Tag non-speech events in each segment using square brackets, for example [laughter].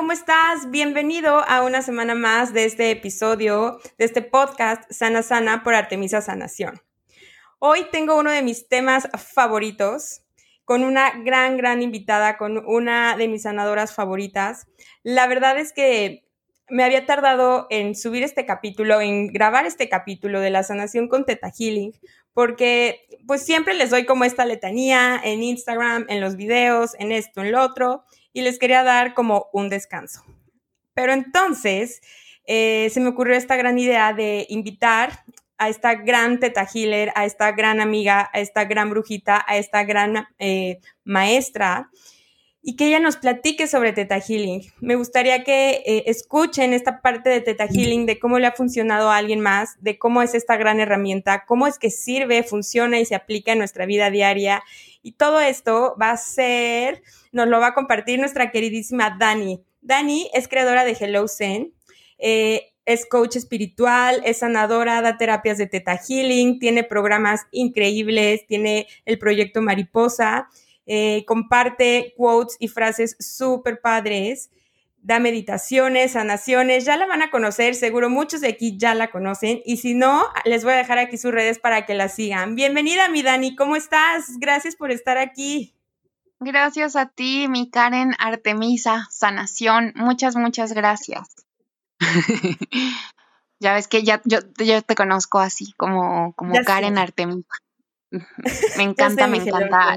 ¿Cómo estás? Bienvenido a una semana más de este episodio, de este podcast Sana Sana por Artemisa Sanación. Hoy tengo uno de mis temas favoritos con una gran, gran invitada, con una de mis sanadoras favoritas. La verdad es que me había tardado en subir este capítulo, en grabar este capítulo de la sanación con Teta Healing, porque pues siempre les doy como esta letanía en Instagram, en los videos, en esto, en lo otro, y les quería dar como un descanso. Pero entonces eh, se me ocurrió esta gran idea de invitar a esta gran teta healer, a esta gran amiga, a esta gran brujita, a esta gran eh, maestra, y que ella nos platique sobre Teta Healing. Me gustaría que eh, escuchen esta parte de Teta Healing, de cómo le ha funcionado a alguien más, de cómo es esta gran herramienta, cómo es que sirve, funciona y se aplica en nuestra vida diaria. Y todo esto va a ser, nos lo va a compartir nuestra queridísima Dani. Dani es creadora de Hello Zen. Eh, es coach espiritual, es sanadora, da terapias de Teta Healing, tiene programas increíbles, tiene el proyecto Mariposa eh, comparte quotes y frases súper padres, da meditaciones, sanaciones, ya la van a conocer, seguro muchos de aquí ya la conocen y si no, les voy a dejar aquí sus redes para que la sigan. Bienvenida, mi Dani, ¿cómo estás? Gracias por estar aquí. Gracias a ti, mi Karen Artemisa, sanación. Muchas, muchas gracias. [laughs] ya ves que ya yo, te conozco así, como, como Karen Artemisa. [laughs] Me encanta, me encanta.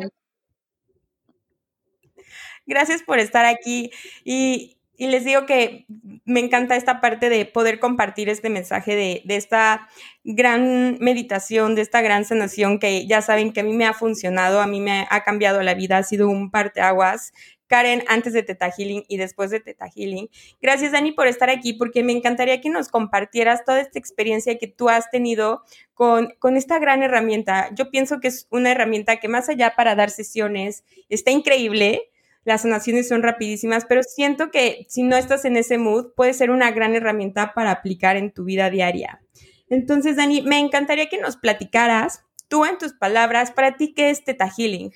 Gracias por estar aquí y, les digo que me encanta esta parte de poder compartir este mensaje de, de, esta gran meditación, de esta gran sanación que ya saben que a mí me ha funcionado, a mí me ha cambiado la vida, ha sido un parteaguas. Karen, antes de Teta Healing y después de Teta Healing. Gracias, Dani, por estar aquí, porque me encantaría que nos compartieras toda esta experiencia que tú has tenido con, con esta gran herramienta. Yo pienso que es una herramienta que más allá para dar sesiones, está increíble, las sanaciones son rapidísimas, pero siento que si no estás en ese mood, puede ser una gran herramienta para aplicar en tu vida diaria. Entonces, Dani, me encantaría que nos platicaras, tú en tus palabras, para ti, ¿qué es Teta Healing?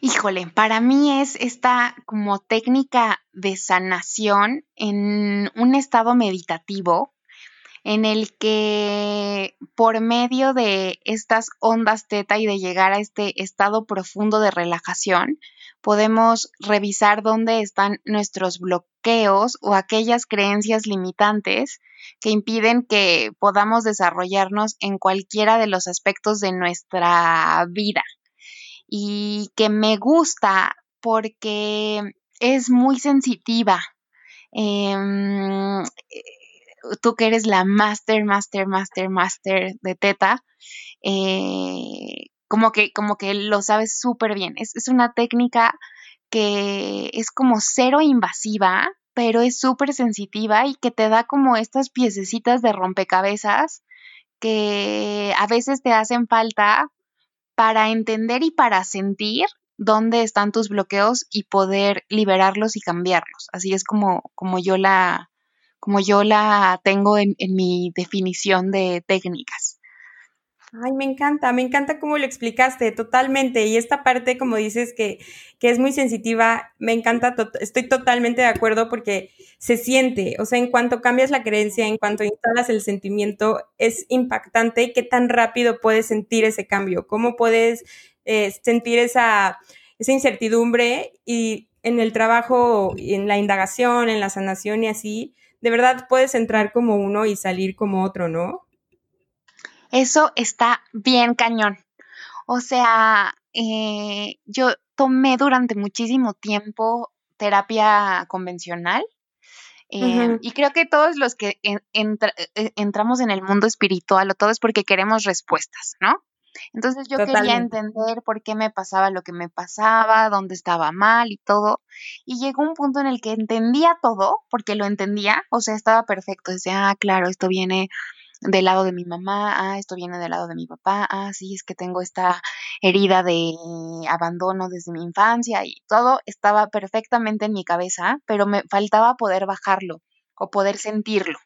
Híjole, para mí es esta como técnica de sanación en un estado meditativo en el que por medio de estas ondas teta y de llegar a este estado profundo de relajación, podemos revisar dónde están nuestros bloqueos o aquellas creencias limitantes que impiden que podamos desarrollarnos en cualquiera de los aspectos de nuestra vida. Y que me gusta porque es muy sensitiva. Em, tú que eres la master, master, master, master de teta, eh, como, que, como que lo sabes súper bien. Es, es una técnica que es como cero invasiva, pero es súper sensitiva y que te da como estas piececitas de rompecabezas que a veces te hacen falta para entender y para sentir dónde están tus bloqueos y poder liberarlos y cambiarlos. Así es como, como yo la, como yo la tengo en, mi definición de técnicas. Ay, me encanta, me encanta cómo lo explicaste totalmente. Y esta parte, como dices, que, que es muy sensitiva, me encanta, estoy totalmente de acuerdo porque se siente, o sea, en cuanto cambias la creencia, en cuanto instalas el sentimiento, es impactante qué tan rápido puedes sentir ese cambio, cómo puedes eh, sentir esa, esa incertidumbre y en el trabajo, en la indagación, en la sanación y así, de verdad puedes entrar como uno y salir como otro, ¿no? Eso está bien cañón. O sea, eh, yo tomé durante muchísimo tiempo terapia convencional. Eh, y creo que todos los que eh, entramos en el mundo espiritual o todo es porque queremos respuestas, ¿no? Entonces yo quería entender por qué me pasaba lo que me pasaba, dónde estaba mal y todo. Y llegó un punto en el que entendía todo, porque lo entendía, o sea, estaba perfecto. Decía, ah, claro, esto viene del lado de mi mamá, ah, esto viene del lado de mi papá, ah, sí, es que tengo esta herida de abandono desde mi infancia y todo estaba perfectamente en mi cabeza, pero me faltaba poder bajarlo o poder sentirlo.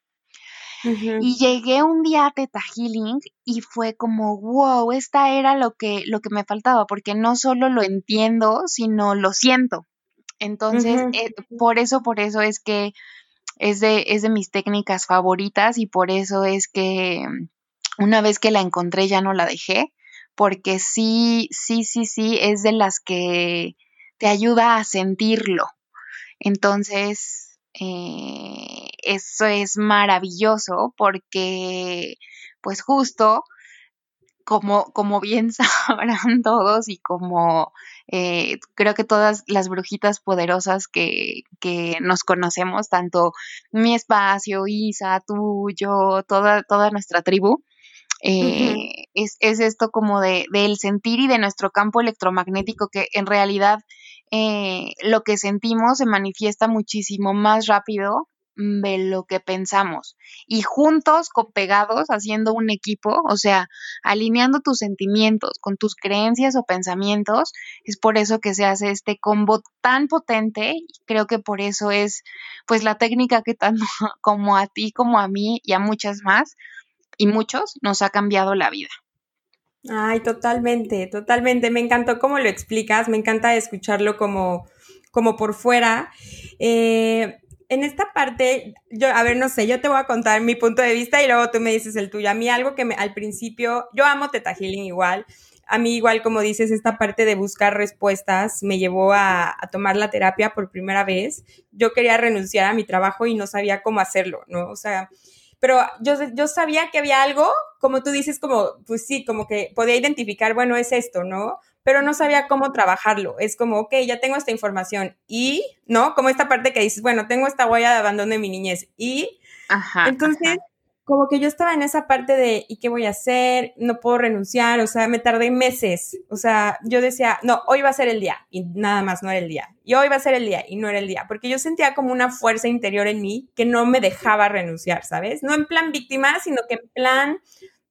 Y llegué un día a Teta Healing y fue como, wow, esta era lo que, lo que me faltaba, porque no solo lo entiendo, sino lo siento. Entonces, eh, por eso, por eso es que es de, es de mis técnicas favoritas y por eso es que una vez que la encontré ya no la dejé, porque sí, sí, sí, sí, es de las que te ayuda a sentirlo. Entonces, eh, eso es maravilloso porque, pues justo, como, como bien [laughs] sabrán todos y como eh, creo que todas las brujitas poderosas que, que, nos conocemos, tanto mi espacio, Isa, tú, yo, toda, toda nuestra tribu, eh, es, es, esto como de, del sentir y de nuestro campo electromagnético que en realidad eh, lo que sentimos se manifiesta muchísimo más rápido de lo que pensamos y juntos, copegados, haciendo un equipo, o sea, alineando tus sentimientos con tus creencias o pensamientos, es por eso que se hace este combo tan potente creo que por eso es pues la técnica que tanto [laughs] como a ti como a mí y a muchas más y muchos nos ha cambiado la vida. Ay, totalmente, totalmente. Me encantó cómo lo explicas, me encanta escucharlo como, como por fuera. Eh, en esta parte, yo, a ver, no sé, yo te voy a contar mi punto de vista y luego tú me dices el tuyo. A mí algo que me, al principio, yo amo Teta Healing igual. A mí igual, como dices, esta parte de buscar respuestas me llevó a, a, tomar la terapia por primera vez. Yo quería renunciar a mi trabajo y no sabía cómo hacerlo, ¿no? O sea, pero yo, yo sabía que había algo, como tú dices, como, pues sí, como que podía identificar, bueno, es esto, ¿no? Pero no sabía cómo trabajarlo. Es como, ok, ya tengo esta información y, ¿no? Como esta parte que dices, bueno, tengo esta huella de abandono de mi niñez y, ajá, entonces, como que yo estaba en esa parte de, ¿y qué voy a hacer? No puedo renunciar, o sea, me tardé meses, o sea, yo decía, no, hoy va a ser el día, y nada más no era el día, y hoy va a ser el día, y no era el día, porque yo sentía como una fuerza interior en mí que no me dejaba renunciar, ¿sabes? No en plan víctima, sino que en plan,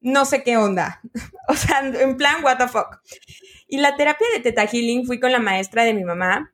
no sé qué onda, [laughs] o sea, en plan, what the fuck. Y la terapia de Teta Healing fui con la maestra de mi mamá,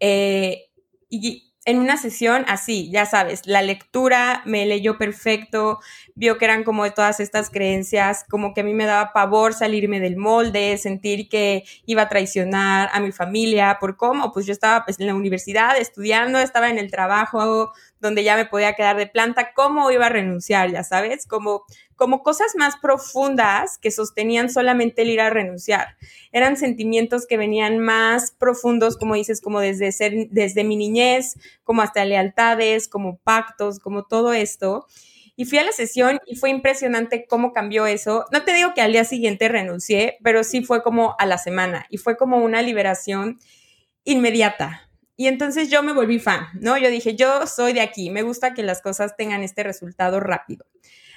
eh, y en una sesión así, ya sabes, la lectura me leyó perfecto, vio que eran como todas estas creencias, como que a mí me daba pavor salirme del molde, sentir que iba a traicionar a mi familia, por cómo, pues yo estaba pues, en la universidad estudiando, estaba en el trabajo donde ya me podía quedar de planta, cómo iba a renunciar, ya sabes, como como cosas más profundas que sostenían solamente el ir a renunciar. Eran sentimientos que venían más profundos, como dices, como desde ser, desde mi niñez, como hasta lealtades, como pactos, como todo esto. Y fui a la sesión y fue impresionante cómo cambió eso. No te digo que al día siguiente renuncié, pero sí fue como a la semana y fue como una liberación inmediata. Y entonces yo me volví fan, ¿no? Yo dije, yo soy de aquí, me gusta que las cosas tengan este resultado rápido.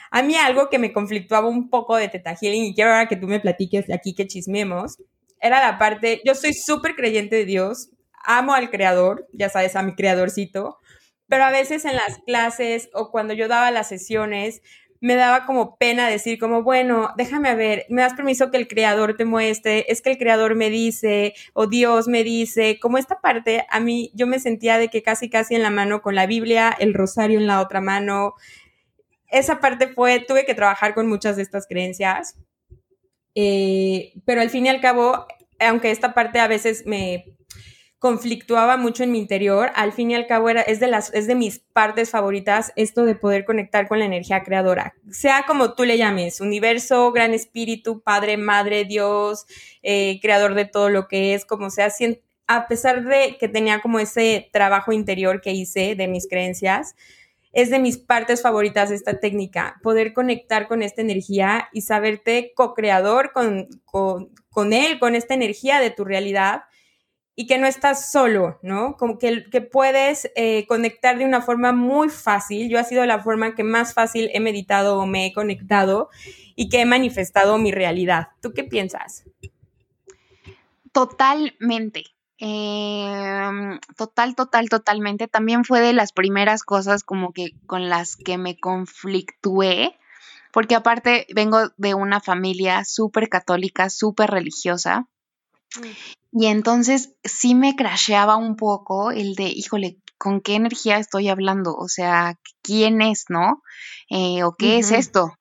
A mí algo que me conflictuaba un poco de Teta Healing, y quiero ahora que tú me platiques aquí que chismemos, era la parte, yo soy súper creyente de Dios, amo al creador, ya sabes, a mi creadorcito, pero a veces en las clases o cuando yo daba las sesiones, me daba como pena decir como, bueno, déjame ver, me das permiso que el creador te muestre, es que el creador me dice, o Dios me dice, como esta parte, a mí yo me sentía de que casi casi en la mano con la Biblia, el rosario en la otra mano, esa parte fue, tuve que trabajar con muchas de estas creencias, eh, pero al fin y al cabo, aunque esta parte a veces me conflictuaba mucho en mi interior, al fin y al cabo era, es, de las, es de mis partes favoritas esto de poder conectar con la energía creadora, sea como tú le llames, universo, gran espíritu, padre, madre, Dios, eh, creador de todo lo que es, como sea, a pesar de que tenía como ese trabajo interior que hice de mis creencias, es de mis partes favoritas esta técnica, poder conectar con esta energía y saberte co-creador con, con, él, con esta energía de tu realidad y que no estás solo, ¿no? Como que, que puedes eh, conectar de una forma muy fácil. Yo ha sido la forma que más fácil he meditado o me he conectado y que he manifestado mi realidad. ¿Tú qué piensas? Totalmente. Em, total, total, totalmente. También fue de las primeras cosas como que con las que me conflictué, porque aparte vengo de una familia súper católica, súper religiosa. Mm. Y entonces sí me crasheaba un poco el de, híjole, ¿con qué energía estoy hablando? O sea, ¿quién es, no? Eh, ¿O qué es esto?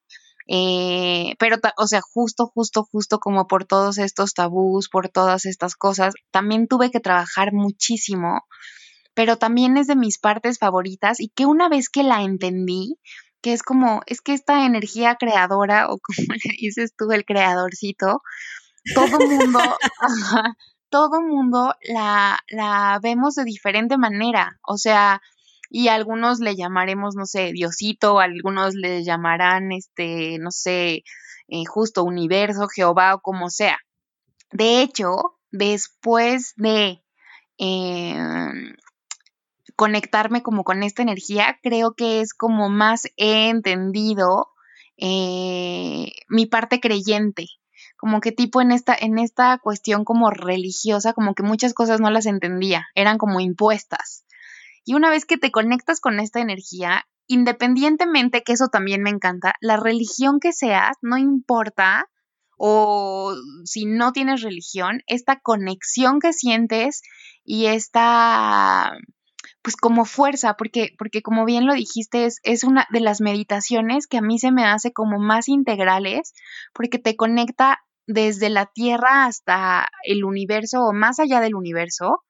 Eh, pero, o sea, justo, justo, justo como por todos estos tabús, por todas estas cosas, también tuve que trabajar muchísimo, pero también es de mis partes favoritas y que una vez que la entendí, que es como, es que esta energía creadora, o como [laughs] le dices tú, el creadorcito, todo mundo, todo mundo la, la vemos de diferente manera. O sea, y algunos le llamaremos, no sé, Diosito, algunos le llamarán, este, no sé, eh, justo universo, Jehová o como sea. De hecho, después de em, conectarme como con esta energía, creo que es como más he entendido eh, mi parte creyente como que tipo en esta, en esta cuestión como religiosa, como que muchas cosas no las entendía, eran como impuestas. Y una vez que te conectas con esta energía, independientemente, que eso también me encanta, la religión que seas, no importa, o si no tienes religión, esta conexión que sientes y esta pues como fuerza, porque, porque como bien lo dijiste, es, es una de las meditaciones que a mí se me hace como más integrales, porque te conecta desde la Tierra hasta el universo o más allá del universo,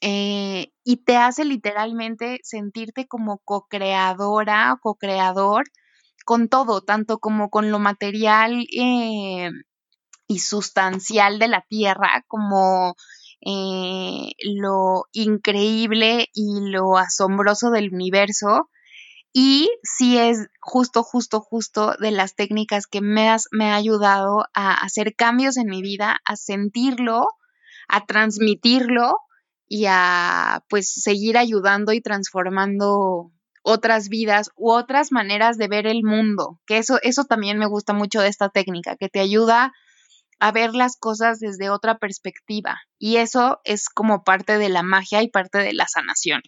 eh, y te hace literalmente sentirte como co-creadora o co-creador con todo, tanto como con lo material eh, y sustancial de la Tierra, como eh, lo increíble y lo asombroso del universo, y sí es justo, justo, justo de las técnicas que me, me ha ayudado a hacer cambios en mi vida, a sentirlo, a transmitirlo y a pues seguir ayudando y transformando otras vidas u otras maneras de ver el mundo, que eso, eso también me gusta mucho de esta técnica, que te ayuda a ver las cosas desde otra perspectiva. Y eso es como parte de la magia y parte de la sanación.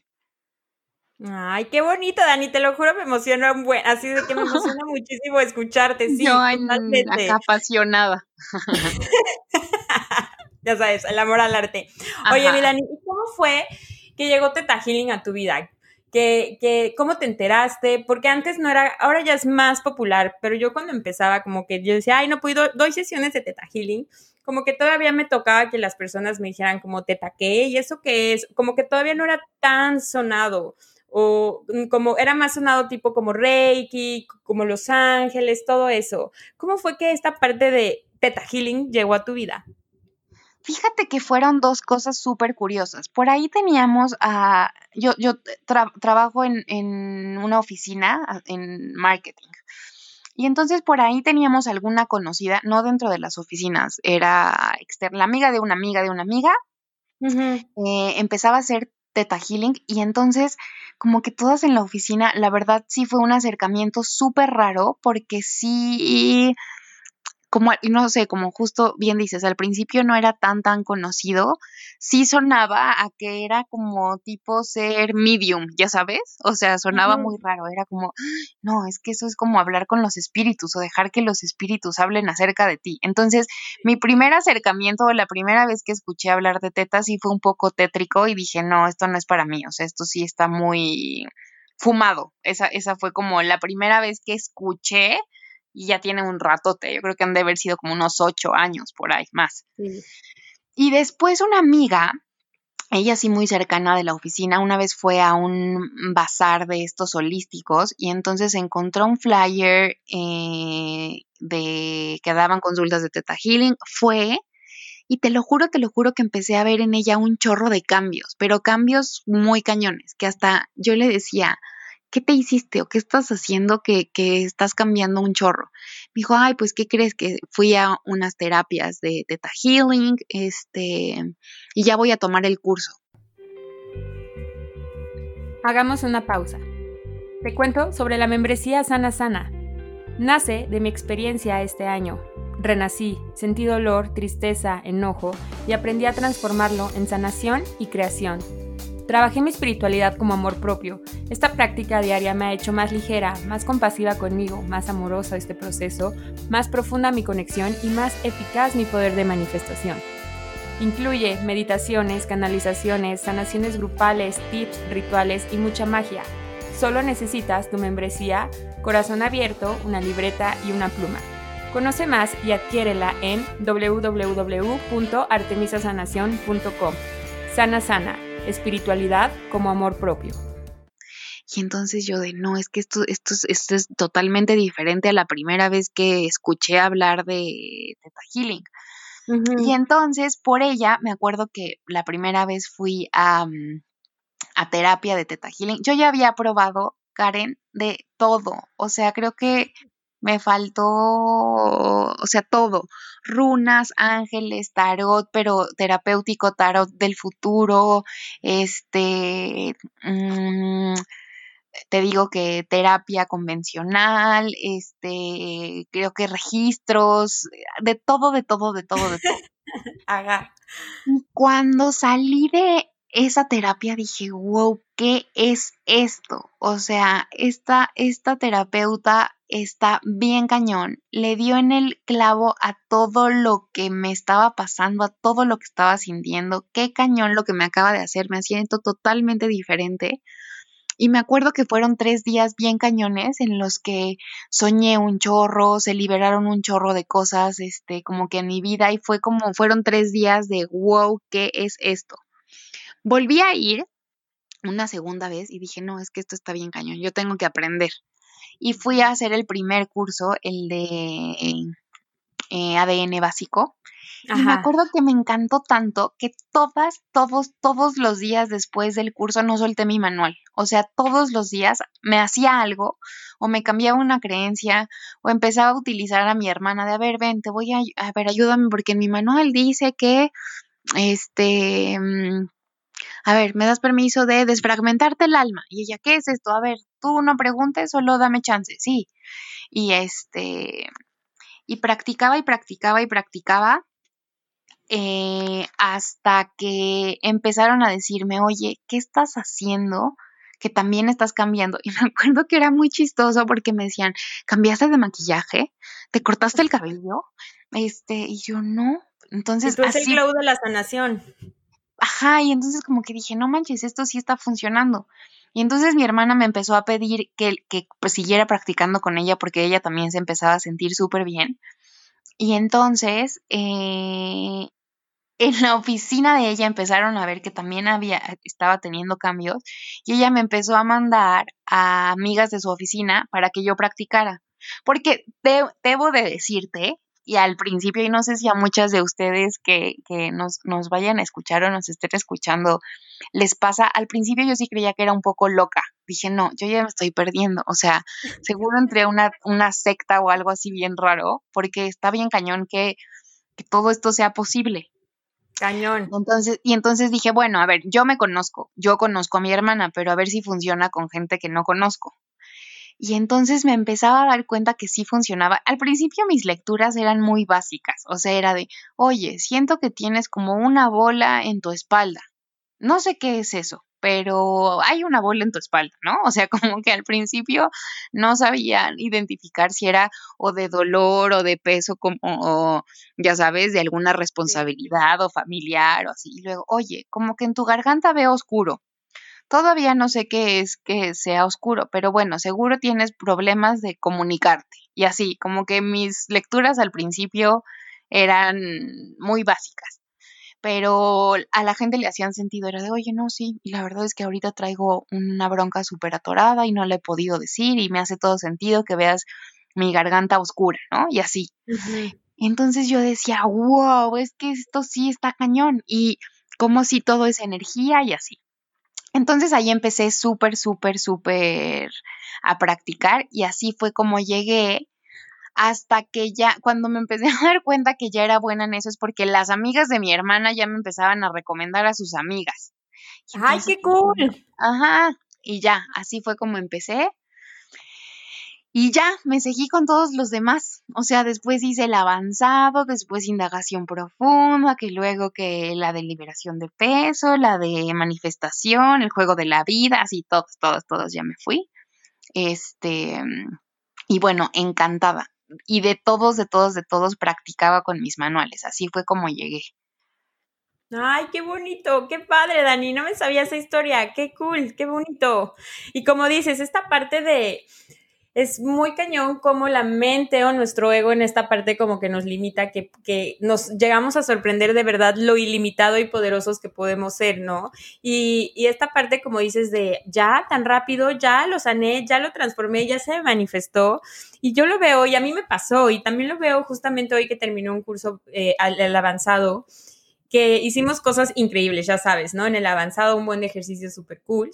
Ay, qué bonito, Dani, te lo juro, me emociona un buen, así de que me emociona [laughs] muchísimo escucharte, sí, Yo totalmente. apasionada. [laughs] ya sabes, el amor al arte. Oye, mi Dani, ¿cómo fue que llegó Teta Healing a tu vida? Que, que, ¿Cómo te enteraste? Porque antes no era, ahora ya es más popular, pero yo cuando empezaba como que yo decía, ay, no puedo, doy sesiones de Teta Healing, como que todavía me tocaba que las personas me dijeran como Teta qué y eso qué es, como que todavía no era tan sonado o mm, como era más sonado tipo como Reiki, como Los Ángeles, todo eso. ¿Cómo fue que esta parte de Theta Healing llegó a tu vida? Fíjate que fueron dos cosas súper curiosas. Por ahí teníamos a... Yo, yo trabajo en, en, una oficina en marketing. Y entonces por ahí teníamos alguna conocida, no dentro de las oficinas, era externa, la amiga de una amiga de una amiga. Eh, empezaba a hacer Teta Healing y entonces como que todas en la oficina, la verdad sí fue un acercamiento súper raro porque sí como, no sé, como justo bien dices, al principio no era tan, tan conocido, sí sonaba a que era como tipo ser medium, ya sabes, o sea, sonaba muy raro, era como, no, es que eso es como hablar con los espíritus o dejar que los espíritus hablen acerca de ti. Entonces, mi primer acercamiento, la primera vez que escuché hablar de tetas, sí fue un poco tétrico y dije, no, esto no es para mí, o sea, esto sí está muy fumado. Esa, esa fue como la primera vez que escuché y ya tiene un ratote, yo creo que han de haber sido como unos ocho años por ahí más. Y después una amiga, ella sí muy cercana de la oficina, una vez fue a un bazar de estos holísticos y entonces encontró un flyer eh, de que daban consultas de Teta Healing, fue y te lo juro, te lo juro que empecé a ver en ella un chorro de cambios, pero cambios muy cañones, que hasta yo le decía, ¿qué te hiciste o qué estás haciendo que, estás cambiando un chorro? Me dijo, ay, pues, ¿qué crees? Que fui a unas terapias de Theta Healing, este, y ya voy a tomar el curso. Hagamos una pausa. Te cuento sobre la membresía Sana Sana. Nace de mi experiencia este año. Renací, sentí dolor, tristeza, enojo y aprendí a transformarlo en sanación y creación. Trabajé mi espiritualidad como amor propio. Esta práctica diaria me ha hecho más ligera, más compasiva conmigo, más amorosa este proceso, más profunda mi conexión y más eficaz mi poder de manifestación. Incluye meditaciones, canalizaciones, sanaciones grupales, tips, rituales y mucha magia. Solo necesitas tu membresía, corazón abierto, una libreta y una pluma. Conoce más y adquiérela en www.artemisasanación.com. Sana Sana, espiritualidad como amor propio. Y entonces yo de, no, es que esto, esto, esto es totalmente diferente a la primera vez que escuché hablar de Teta Healing. Y entonces, por ella, me acuerdo que la primera vez fui a, mm, a terapia de Teta Healing. Yo ya había probado, Karen, de todo. O sea, creo que me faltó, o sea, todo. Runas, ángeles, tarot, pero terapéutico, tarot del futuro, este, mmm, te digo que terapia convencional, este, creo que registros, de todo, de todo, de todo, de todo. [laughs] Haga. Cuando salí de esa terapia dije, wow, ¿qué es esto? O sea, esta, esta terapeuta está bien cañón, le dio en el clavo a todo lo que me estaba pasando, a todo lo que estaba sintiendo, qué cañón lo que me acaba de hacer, me siento totalmente diferente. Y me acuerdo que fueron tres días bien cañones en los que soñé un chorro, se liberaron un chorro de cosas, este, como que en mi vida y fue como, fueron tres días de wow, ¿qué es esto? Volví a ir una segunda vez y dije, no, es que esto está bien cañón, yo tengo que aprender. Y fui a hacer el primer curso, el de eh, ADN básico, y me acuerdo que me encantó tanto que todas, todos, todos los días después del curso no solté mi manual. O sea, todos los días me hacía algo o me cambiaba una creencia o empezaba a utilizar a mi hermana de, a ver, ven, te voy a, a ver, ayúdame porque en mi manual dice que, este, mm, a ver, me das permiso de desfragmentarte el alma. Y ella, ¿qué es esto? A ver, tú no preguntes, solo dame chance, sí. Y este, y practicaba y practicaba y practicaba eh, hasta que empezaron a decirme, oye, ¿qué estás haciendo? Que también estás cambiando. Y [laughs] me acuerdo que era muy chistoso porque me decían, ¿cambiaste de maquillaje? ¿Te cortaste el cabello? Este, y yo no. Entonces, es el glow de la sanación. Ajá, y entonces como que dije, no manches, esto sí está funcionando. Y entonces mi hermana me empezó a pedir que, que pues, siguiera practicando con ella porque ella también se empezaba a sentir súper bien. Y entonces eh, en la oficina de ella empezaron a ver que también había, estaba teniendo cambios y ella me empezó a mandar a amigas de su oficina para que yo practicara. Porque debo de decirte, y al principio, y no sé si a muchas de ustedes que, que nos, nos, vayan a escuchar o nos estén escuchando, les pasa, al principio yo sí creía que era un poco loca. Dije, no, yo ya me estoy perdiendo. O sea, [laughs] seguro entré a una, una secta o algo así bien raro, porque está bien cañón que, que todo esto sea posible. Cañón. Entonces, y entonces dije, bueno, a ver, yo me conozco, yo conozco a mi hermana, pero a ver si funciona con gente que no conozco. Y entonces me empezaba a dar cuenta que sí funcionaba. Al principio mis lecturas eran muy básicas, o sea, era de, oye, siento que tienes como una bola en tu espalda. No sé qué es eso pero hay una bola en tu espalda, ¿no? O sea, [laughs] como que al principio no sabía identificar si era o de dolor o de peso, como, o, ya sabes, de alguna responsabilidad o familiar o así. Y luego, oye, como que en tu garganta veo oscuro. Todavía no sé qué es que sea oscuro, pero bueno, seguro tienes problemas de comunicarte. Y así, como que mis lecturas al principio eran muy básicas pero a la gente le hacían sentido, era de, oye, no, sí, y la verdad es que ahorita traigo una bronca súper atorada y no le he podido decir y me hace todo sentido que veas mi garganta oscura, ¿no? Y así. Entonces yo decía, wow, es que esto sí está cañón y como si todo es energía y así. Entonces ahí empecé súper, súper, súper a practicar y así fue como llegué hasta que ya, cuando me empecé [laughs] a dar cuenta que ya era buena en eso es porque las amigas de mi hermana ya me empezaban a recomendar a sus amigas. ¡Ay, qué cool! Ajá, y ya, así fue como empecé. Y ya, me seguí con todos los demás. O sea, después hice el avanzado, después indagación profunda, que luego que la de liberación de peso, la de manifestación, el juego de la vida, así todos, todos, todos ya me fui. Este, y bueno, encantada. Y de todos, de todos, de todos practicaba con mis manuales. Así fue como llegué. Ay, qué bonito, qué padre, Dani. No me sabía esa historia. Qué cool, qué bonito. Y como dices, esta parte de es muy cañón como la mente o nuestro ego en esta parte como que nos limita, que, que, nos llegamos a sorprender de verdad lo ilimitado y poderosos que podemos ser, ¿no? Y, y, esta parte, como dices, de ya tan rápido, ya lo sané, ya lo transformé, ya se manifestó. Y yo lo veo y a mí me pasó y también lo veo justamente hoy que terminó un curso eh, al, avanzado que hicimos cosas increíbles, ya sabes, ¿no? En el avanzado un buen ejercicio súper cool.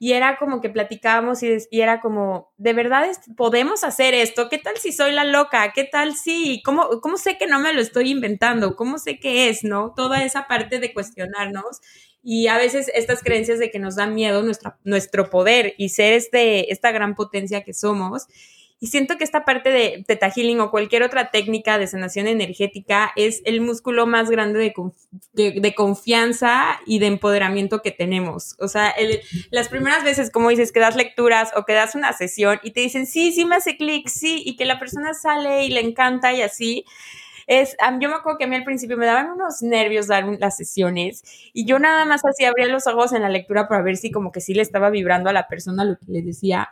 Y era como que platicábamos y, era como, ¿de verdad podemos hacer esto? ¿Qué tal si soy la loca? ¿Qué tal si? ¿Cómo, ¿Cómo sé que no me lo estoy inventando? ¿Cómo sé qué es, no? Toda esa parte de cuestionarnos y a veces estas creencias de que nos da miedo nuestro, nuestro poder y ser este, esta gran potencia que somos. Y siento que esta parte de Theta Healing o cualquier otra técnica de sanación energética es el músculo más grande de, confianza y de empoderamiento que tenemos. O sea, las primeras veces, como dices, que das lecturas o que das una sesión y te dicen, sí, sí me hace clic, sí, y que la persona sale y le encanta y así es, yo me acuerdo que a mí al principio me daban unos nervios dar las sesiones y yo nada más así abría los ojos en la lectura para ver si como que sí le estaba vibrando a la persona lo que le decía,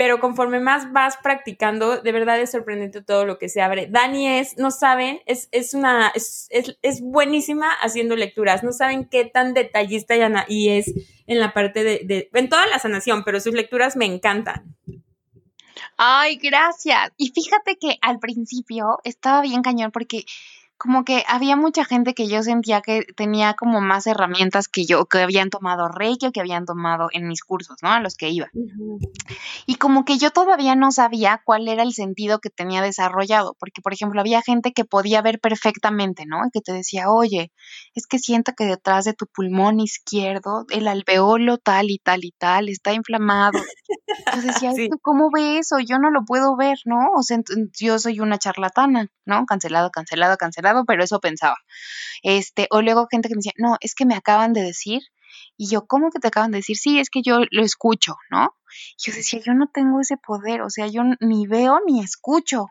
pero conforme más vas practicando, de verdad es sorprendente todo lo que se abre. Dani es, no saben, es, es una, es, es, buenísima haciendo lecturas, no saben qué tan detallista y es en la parte de, de, en toda la sanación, pero sus lecturas me encantan. Ay, gracias. Y fíjate que al principio estaba bien cañón porque como que había mucha gente que yo sentía que tenía como más herramientas que yo, que habían tomado Reiki o que habían tomado en mis cursos, ¿no? A los que iba. Y como que yo todavía no sabía cuál era el sentido que tenía desarrollado, porque por ejemplo había gente que podía ver perfectamente, ¿no? Y que te decía, oye, es que siento que detrás de tu pulmón izquierdo el alveolo tal y tal y tal está inflamado. Yo decía, ¿cómo ve eso? Yo no lo puedo ver, ¿no? O sea, yo soy una charlatana, ¿no? Cancelado, cancelado, cancelado pero eso pensaba. Este, o luego gente que me decía, no, es que me acaban de decir. Y yo, ¿cómo que te acaban de decir? Sí, es que yo lo escucho, ¿no? yo decía, yo no tengo ese poder, o sea, yo ni veo ni escucho.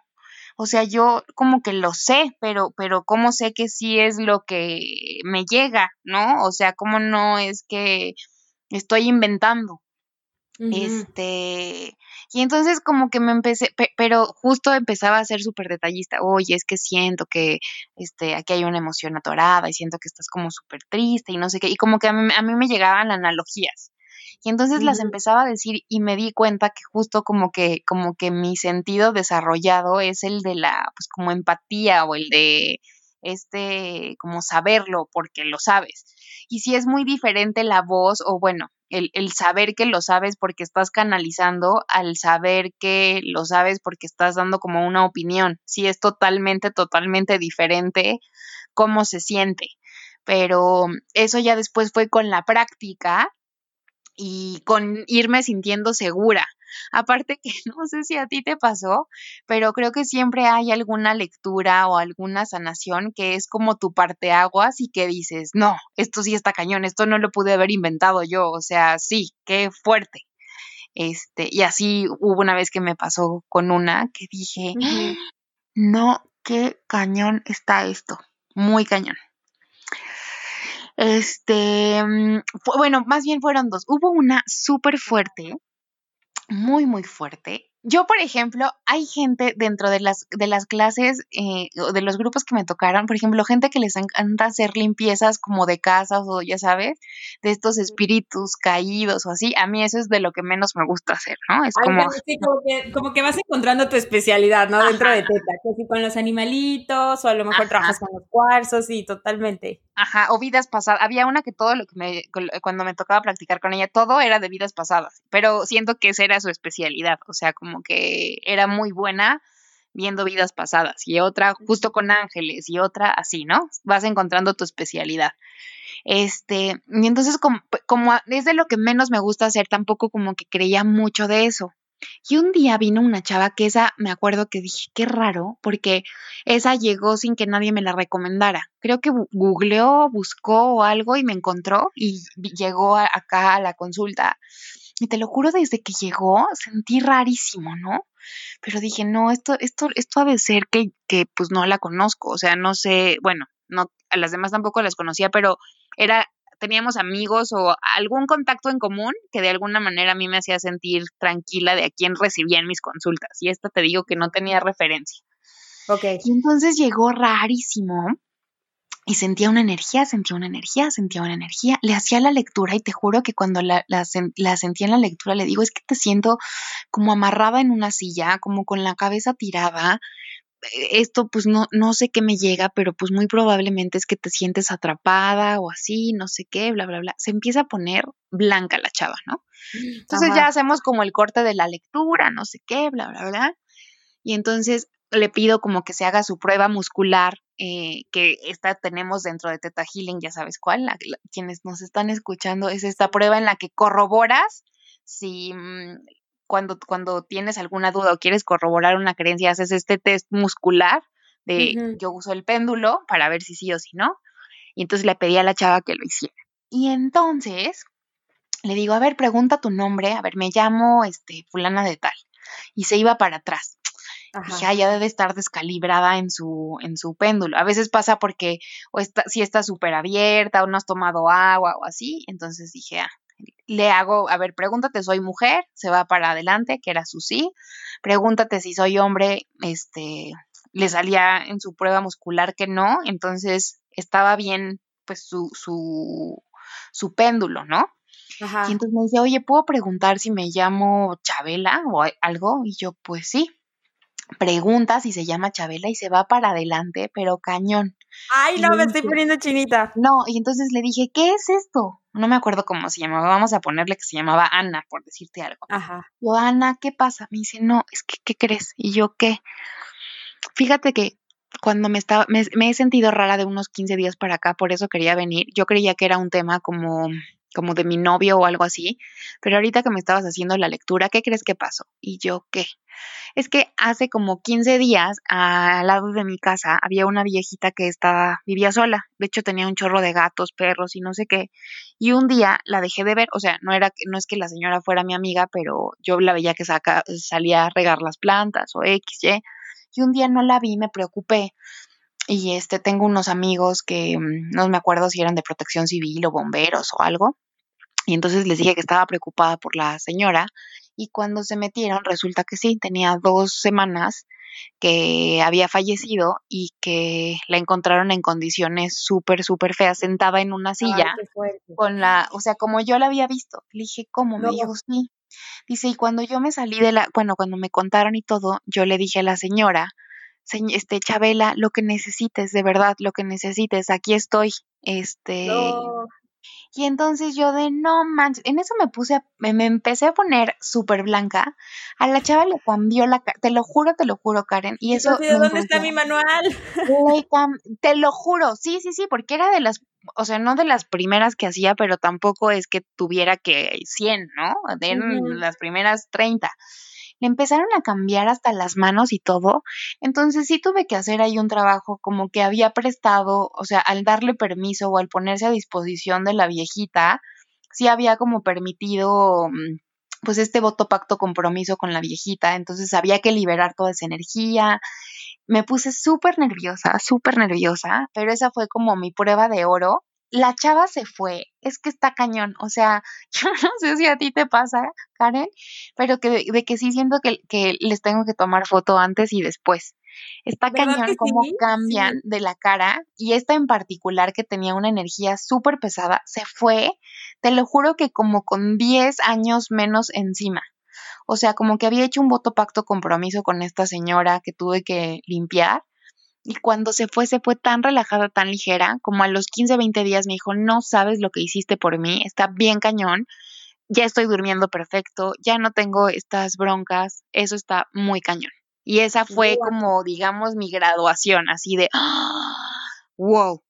O sea, yo como que lo sé, pero, pero ¿cómo sé que sí es lo que me llega, ¿no? O sea, ¿cómo no es que estoy inventando? Este, y entonces como que me empecé, pero justo empezaba a ser súper detallista, oye, es que siento que este, aquí hay una emoción atorada y siento que estás como súper triste y no sé qué, y como que a mí, a mí me llegaban analogías. Y entonces las empezaba a decir y me di cuenta que justo como que, como que mi sentido desarrollado es el de la, pues como empatía o el de este, como saberlo porque lo sabes. Y si es muy diferente la voz o bueno, el, el, saber que lo sabes porque estás canalizando al saber que lo sabes porque estás dando como una opinión. Sí es totalmente, totalmente diferente cómo se siente. Pero eso ya después fue con la práctica y con irme sintiendo segura. Aparte que [laughs] no sé si a ti te pasó, pero creo que siempre hay alguna lectura o alguna sanación que es como tu parteaguas y que dices, no, esto sí está cañón, esto no lo pude haber inventado yo, o sea, sí, qué fuerte. Este, y así hubo una vez que me pasó con una que dije, no, qué cañón está esto, muy cañón. Este, mm, bueno, más bien fueron dos. Hubo una súper fuerte, muy, muy fuerte, yo, por ejemplo, hay gente dentro de las, de las clases eh, o de los grupos que me tocaron, por ejemplo, gente que les encanta hacer limpiezas como de casas o ya sabes, de estos espíritus caídos o así. A mí eso es de lo que menos me gusta hacer, ¿no? Es como... como, que, vas encontrando tu especialidad, ¿no? Dentro de Teta, que si con los animalitos o a lo mejor trabajas con los cuarzos, y totalmente. Ajá, o vidas pasadas. Había una que todo lo que me, cuando me tocaba practicar con ella, todo era de vidas pasadas, pero siento que esa era su especialidad, o sea, como que era muy buena viendo vidas pasadas y otra justo con ángeles y otra así, ¿no? Vas encontrando tu especialidad. Este, y entonces como, como es de lo que menos me gusta hacer, tampoco como que creía mucho de eso. Y un día vino una chava que esa me acuerdo que dije, qué raro, porque esa llegó sin que nadie me la recomendara. Creo que googleó, buscó algo y me encontró y llegó acá a la consulta. Y te lo juro, desde que llegó sentí rarísimo, ¿no? Pero dije, no, esto, esto, esto ha de ser que, que pues no la conozco. O sea, no sé, bueno, no, a las demás tampoco las conocía, pero era teníamos amigos o algún contacto en común que de alguna manera a mí me hacía sentir tranquila de a quién recibía en mis consultas. Y esta te digo que no tenía referencia. Ok. Y entonces llegó rarísimo y sentía una energía, sentía una energía, sentía una energía. Le hacía la lectura y te juro que cuando la, la, la, sentía en la lectura le digo, es que te siento como amarrada en una silla, como con la cabeza tirada, esto pues no, no sé qué me llega, pero pues muy probablemente es que te sientes atrapada o así, no sé qué, bla, bla, bla. Se empieza a poner blanca la chava, ¿no? Entonces ya hacemos como el corte de la lectura, no sé qué, bla, bla, bla. Y entonces le pido como que se haga su prueba muscular, eh, que esta tenemos dentro de Teta Healing, ya sabes cuál, quienes nos están escuchando, es esta prueba en la que corroboras si mm, cuando, cuando tienes alguna duda o quieres corroborar una creencia, haces este test muscular de yo uso el péndulo para ver si sí o si no. Y entonces le pedí a la chava que lo hiciera. Y entonces le digo, a ver, pregunta tu nombre, a ver, me llamo este fulana de tal. Y se iba para atrás. Dije, ah, ya debe estar descalibrada en su, en su péndulo. A veces pasa porque o está, si está súper abierta o no has tomado agua o así. Entonces dije, ah, le hago, a ver, pregúntate, soy mujer, se va para adelante, que era su sí. Pregúntate si soy hombre, este, le salía en su prueba muscular que no, entonces estaba bien, pues, su, su, su péndulo, ¿no? Y entonces me dice, oye, ¿puedo preguntar si me llamo Chabela o algo? Y yo, pues sí. Pregunta si se llama Chabela y se va para adelante, pero cañón. Ay, no, me estoy poniendo chinita. No, y entonces le dije, ¿qué es esto? No me acuerdo cómo se llamaba, vamos a ponerle que se llamaba Ana, por decirte algo. Ajá. Yo, Ana, ¿qué pasa? Me dice, no, es que, ¿qué crees? Y yo, ¿qué? Fíjate que cuando me estaba, me, me he sentido rara de unos 15 días para acá, por eso quería venir. Yo creía que era un tema como como de mi novio o algo así, pero ahorita que me estabas haciendo la lectura, ¿qué crees que pasó? Y yo, ¿qué? Es que hace como 15 días al lado de mi casa había una viejita que estaba, vivía sola, de hecho tenía un chorro de gatos, perros y no sé qué, y un día la dejé de ver, o sea, no era no es que la señora fuera mi amiga, pero yo la veía que salía a regar las plantas o X, Y, y un día no la vi, me preocupé y este, tengo unos amigos que mm, no me acuerdo si eran de protección civil o bomberos o algo. Y entonces les dije que estaba preocupada por la señora. Y cuando se metieron, resulta que sí, tenía dos semanas que había fallecido y que la encontraron en condiciones súper, súper feas, sentada en una silla, con la, o sea, como yo la había visto. Le dije, ¿cómo? Me dijo, sí. Dice, y cuando yo me salí de la, bueno, cuando me contaron y todo, yo le dije a la señora, este, Chabela, lo que necesites, de verdad, lo que necesites, aquí estoy. Este. Y entonces yo de no manches, en eso me puse, me, empecé a poner súper blanca. A la chava le cambió la cara, te lo juro, te lo juro, Karen. Y eso. ¿De dónde está mi manual? te lo juro, sí, sí, sí, porque era de las, o sea, no de las primeras que hacía, pero tampoco es que tuviera que 100, ¿no? De las primeras 30 le empezaron a cambiar hasta las manos y todo. Entonces sí tuve que hacer ahí un trabajo como que había prestado, o sea, al darle permiso o al ponerse a disposición de la viejita, sí había como permitido mm, pues este voto pacto compromiso con la viejita, entonces había que liberar toda esa energía. Me puse súper nerviosa, súper nerviosa, pero esa fue como mi prueba de oro la chava se fue, es que está cañón, o sea, [laughs] yo no sé si a ti te pasa, Karen, pero que de, que sí siento que, que, les tengo que tomar foto antes y después. Está cañón cómo cambian de la cara y esta en particular que tenía una energía súper pesada, se fue, te lo juro que como con 10 años menos encima. O sea, como que había hecho un voto pacto compromiso con esta señora que tuve que limpiar Y cuando se fue, se fue tan relajada, tan ligera, como a los 15, 20 días me dijo, no sabes lo que hiciste por mí, está bien cañón, ya estoy durmiendo perfecto, ya no tengo estas broncas, eso está muy cañón. Y esa fue como, digamos, mi graduación, así de, [gasps] wow.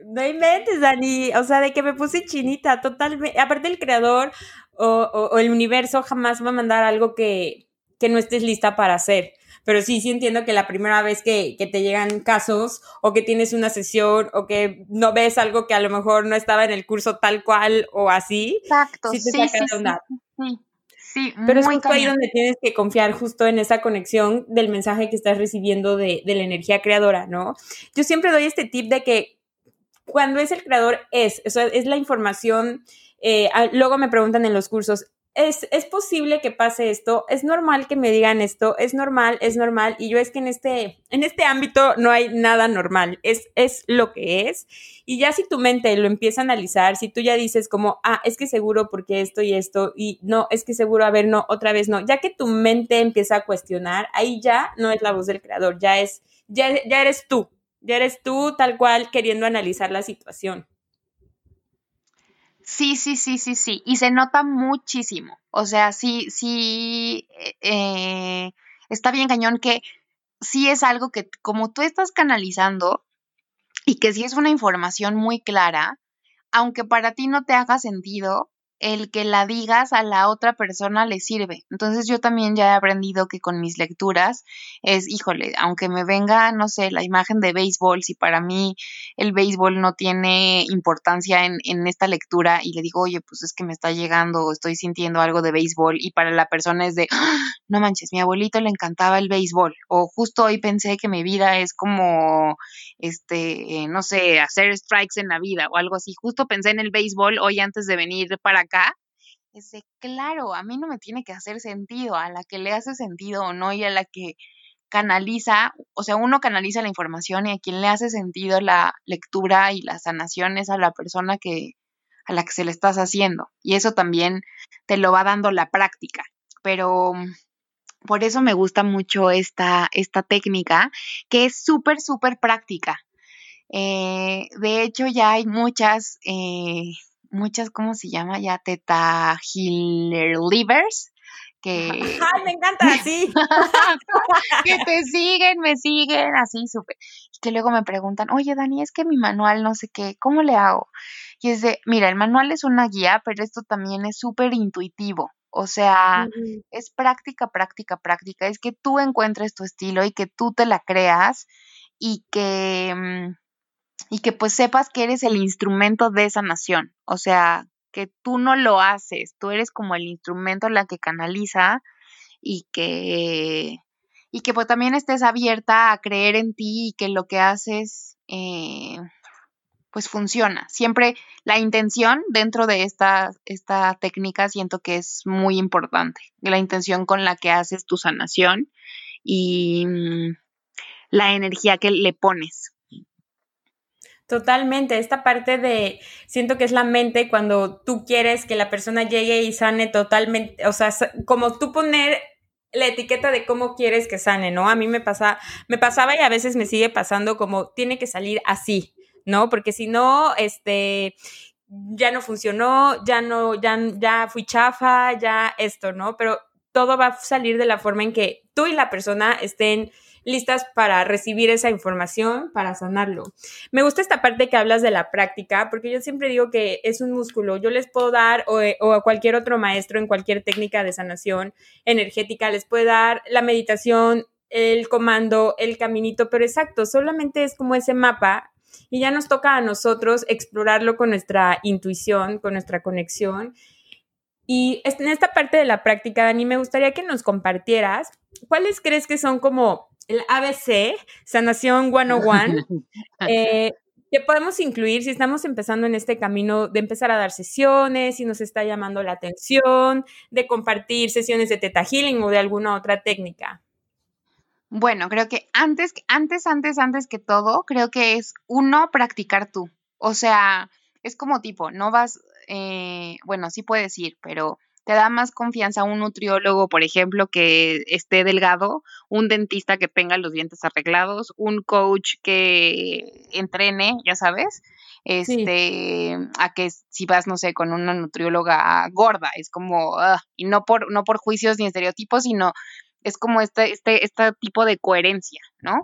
No inventes, Dani, o sea, de que me puse chinita, totalmente. Aparte, el creador o, o el universo jamás va a mandar algo que, que no estés lista para hacer pero sí, sí entiendo que la primera vez que, te llegan casos o que tienes una sesión o que no ves algo que a lo mejor no estaba en el curso tal cual o así, Exacto, sí, sí, sí, sí, sí, Pero es justo ahí donde tienes que confiar justo en esa conexión del mensaje que estás recibiendo de, de la energía creadora, ¿no? Yo siempre doy este tip de que cuando es el creador es, o sea, es la información, eh, luego me preguntan en los cursos, es, es, posible que pase esto, es normal que me digan esto, es normal, es normal, y yo es que en este, en este ámbito no hay nada normal, es, es lo que es, y ya si tu mente lo empieza a analizar, si tú ya dices como, ah, es que seguro porque esto y esto, y no, es que seguro, a ver, no, otra vez no, ya que tu mente empieza a cuestionar, ahí ya no es la voz del creador, ya es, ya, ya eres tú, ya eres tú tal cual queriendo analizar la situación. Sí, sí, sí, sí, sí. Y se nota muchísimo. O sea, sí, sí, eh, está bien cañón que sí es algo que como tú estás canalizando y que sí es una información muy clara, aunque para ti no te haga sentido, el que la digas a la otra persona le sirve. Entonces yo también ya he aprendido que con mis lecturas es, híjole, aunque me venga, no sé, la imagen de béisbol, si para mí el béisbol no tiene importancia en, en esta lectura y le digo, oye, pues es que me está llegando, estoy sintiendo algo de béisbol y para la persona es de, ¡Ah! no manches, mi abuelito le encantaba el béisbol o justo hoy pensé que mi vida es como, este, no sé, hacer strikes en la vida o algo así. Justo pensé en el béisbol hoy antes de venir para acá, es claro, a mí no me tiene que hacer sentido, a la que le hace sentido o no y a la que canaliza, o sea, uno canaliza la información y a quien le hace sentido la lectura y la sanación es a la persona que a la que se le estás haciendo y eso también te lo va dando la práctica, pero por eso me gusta mucho esta, esta técnica que es súper, súper práctica. Eh, de hecho, ya hay muchas eh, muchas, ¿cómo se llama? Ya teta healer livers. Que... [laughs] ¡Ay, me encanta! Sí. [laughs] que te siguen, me siguen, así súper. Y que luego me preguntan, oye, Dani, es que mi manual no sé qué, ¿cómo le hago? Y es de, mira, el manual es una guía, pero esto también es súper intuitivo. O sea, es práctica, práctica, práctica. Es que tú encuentres tu estilo y que tú te la creas y que mm, y que pues sepas que eres el instrumento de esa nación, o sea, que tú no lo haces, tú eres como el instrumento la que canaliza y que y que pues también estés abierta a creer en ti y que lo que haces eh, pues funciona. Siempre la intención dentro de esta, esta técnica siento que es muy importante, la intención con la que haces tu sanación y mm, la energía que le pones. Totalmente, esta parte de, siento que es la mente cuando tú quieres que la persona llegue y sane totalmente, o sea, como tú poner la etiqueta de cómo quieres que sane, ¿no? A mí me pasa, me pasaba y a veces me sigue pasando como tiene que salir así, ¿no? Porque si no, este, ya no funcionó, ya no, ya, ya fui chafa, ya esto, ¿no? Pero todo va a salir de la forma en que tú y la persona estén listas para recibir esa información, para sanarlo. Me gusta esta parte que hablas de la práctica, porque yo siempre digo que es un músculo. Yo les puedo dar, o, a cualquier otro maestro en cualquier técnica de sanación energética, les puede dar la meditación, el comando, el caminito, pero exacto, solamente es como ese mapa y ya nos toca a nosotros explorarlo con nuestra intuición, con nuestra conexión. Y en esta parte de la práctica, Dani, me gustaría que nos compartieras cuáles crees que son como el ABC, Sanación 101, [laughs] eh, que podemos incluir si estamos empezando en este camino de empezar a dar sesiones, si nos está llamando la atención, de compartir sesiones de Teta Healing o de alguna otra técnica. Bueno, creo que antes, antes, antes, antes que todo, creo que es uno, practicar tú. O sea, es como tipo, no vas, eh, bueno, sí puedes ir, pero te da más confianza un nutriólogo, por ejemplo, que esté delgado, un dentista que tenga los dientes arreglados, un coach que entrene, ya sabes, este, a que si vas, no sé, con una nutrióloga gorda, es como, ah, y no por, no por juicios ni estereotipos, sino es como este, este, este tipo de coherencia, ¿no?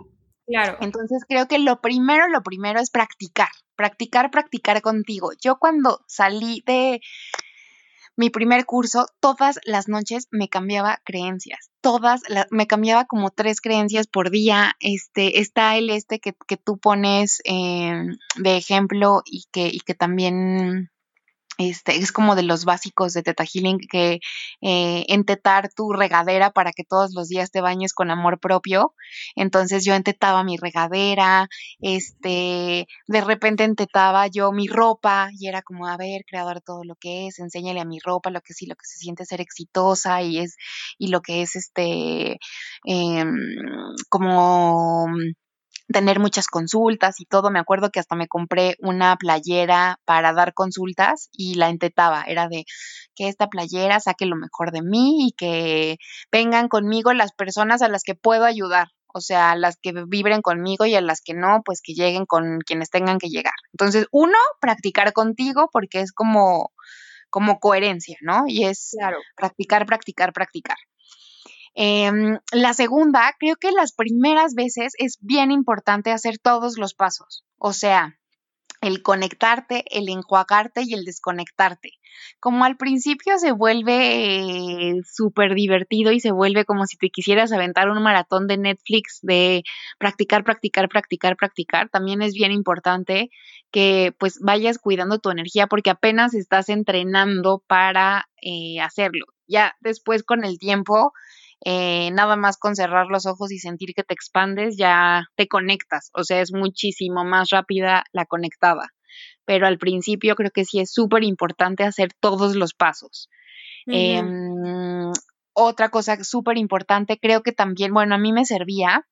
Claro. Entonces creo que lo primero, lo primero es practicar, practicar, practicar contigo. Yo cuando salí de mi primer curso, todas las noches me cambiaba creencias, todas, me cambiaba como tres creencias por día. Este, está el este que, que tú pones eh, de ejemplo y que, y que también este, es como de los básicos de Teta Healing que eh, entetar tu regadera para que todos los días te bañes con amor propio. Entonces yo entetaba mi regadera, este, de repente entetaba yo mi ropa y era como, a ver, creador, todo lo que es, enséñale a mi ropa lo que sí, lo que se siente ser exitosa y es, y lo que es este, eh, como tener muchas consultas y todo. Me acuerdo que hasta me compré una playera para dar consultas y la entetaba. Era de que esta playera saque lo mejor de mí y que vengan conmigo las personas a las que puedo ayudar. O sea, a las que vibren conmigo y a las que no, pues que lleguen con quienes tengan que llegar. Entonces, uno, practicar contigo porque es como, como coherencia, ¿no? Y es practicar, practicar, practicar. Em, la segunda, creo que las primeras veces es bien importante hacer todos los pasos, o sea, el conectarte, el enjuagarte y el desconectarte. Como al principio se vuelve súper divertido y se vuelve como si te quisieras aventar un maratón de Netflix de practicar, practicar, practicar, practicar, también es bien importante que pues vayas cuidando tu energía porque apenas estás entrenando para eh, hacerlo. Ya después con el tiempo eh, nada más con cerrar los ojos y sentir que te expandes, ya te conectas, o sea, es muchísimo más rápida la conectada. Pero al principio creo que sí es súper importante hacer todos los pasos. Em, otra cosa súper importante, creo que también, bueno, a mí me servía,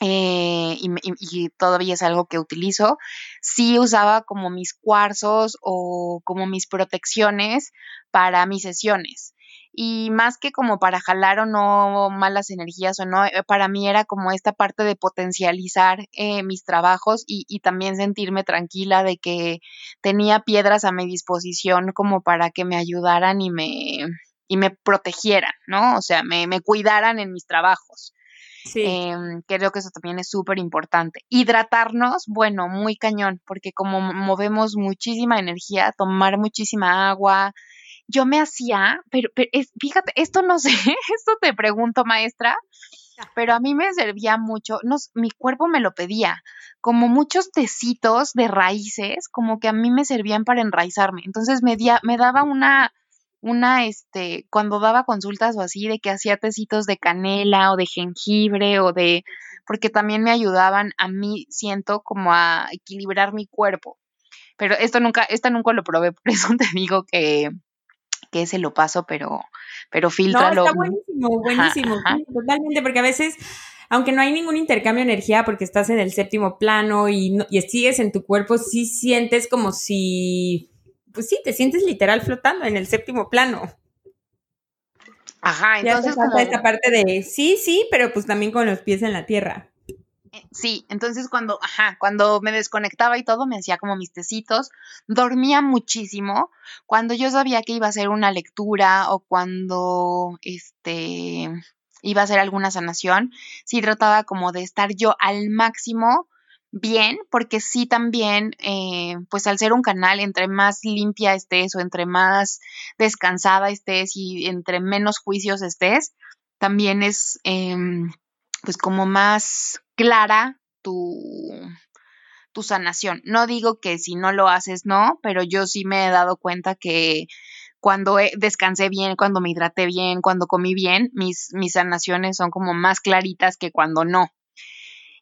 eh, y, y, todavía es algo que utilizo, sí usaba como mis cuarzos o como mis protecciones para mis sesiones y más que como para jalar o no malas energías o no, eh, para mí era como esta parte de potencializar eh, mis trabajos y, y, también sentirme tranquila de que tenía piedras a mi disposición como para que me ayudaran y me, y me protegieran, ¿no? O sea, me, me cuidaran en mis trabajos. Sí. Em, creo que eso también es súper importante. Hidratarnos, bueno, muy cañón, porque como movemos muchísima energía, tomar muchísima agua, yo me hacía, pero, es, fíjate, esto no sé, [laughs] esto te pregunto, maestra, pero a mí me servía mucho, no, mi cuerpo me lo pedía, como muchos tecitos de raíces, como que a mí me servían para enraizarme. Entonces me, me daba una, una, este, cuando daba consultas o así, de que hacía tecitos de canela o de jengibre o de, porque también me ayudaban a mí, siento, como a equilibrar mi cuerpo. Pero esto nunca, esta nunca lo probé, [laughs] por eso te digo que, que se lo paso, pero, pero filtralo. No, está buenísimo, buenísimo, totalmente, porque a veces, aunque no hay ningún intercambio de energía porque estás en el séptimo plano y, y sigues en tu cuerpo, sí sientes como si, pues sí, te sientes literal flotando en el séptimo plano. Ajá, entonces. como... esta parte de sí, sí, pero pues también con los pies en la tierra. Eh, sí, entonces cuando, ajá, cuando me desconectaba y todo, me hacía como mis tecitos, dormía muchísimo. Cuando yo sabía que iba a hacer una lectura o cuando, este, iba a hacer alguna sanación, sí trataba como de estar yo al máximo bien, porque sí también, eh, pues al ser un canal, entre más limpia estés o entre más descansada estés y entre menos juicios estés, también es, em, pues como más clara tu, tu sanación. No digo que si no lo haces, no, pero yo sí me he dado cuenta que cuando descansé bien, cuando me hidraté bien, cuando comí bien, mis, mis sanaciones son como más claritas que cuando no.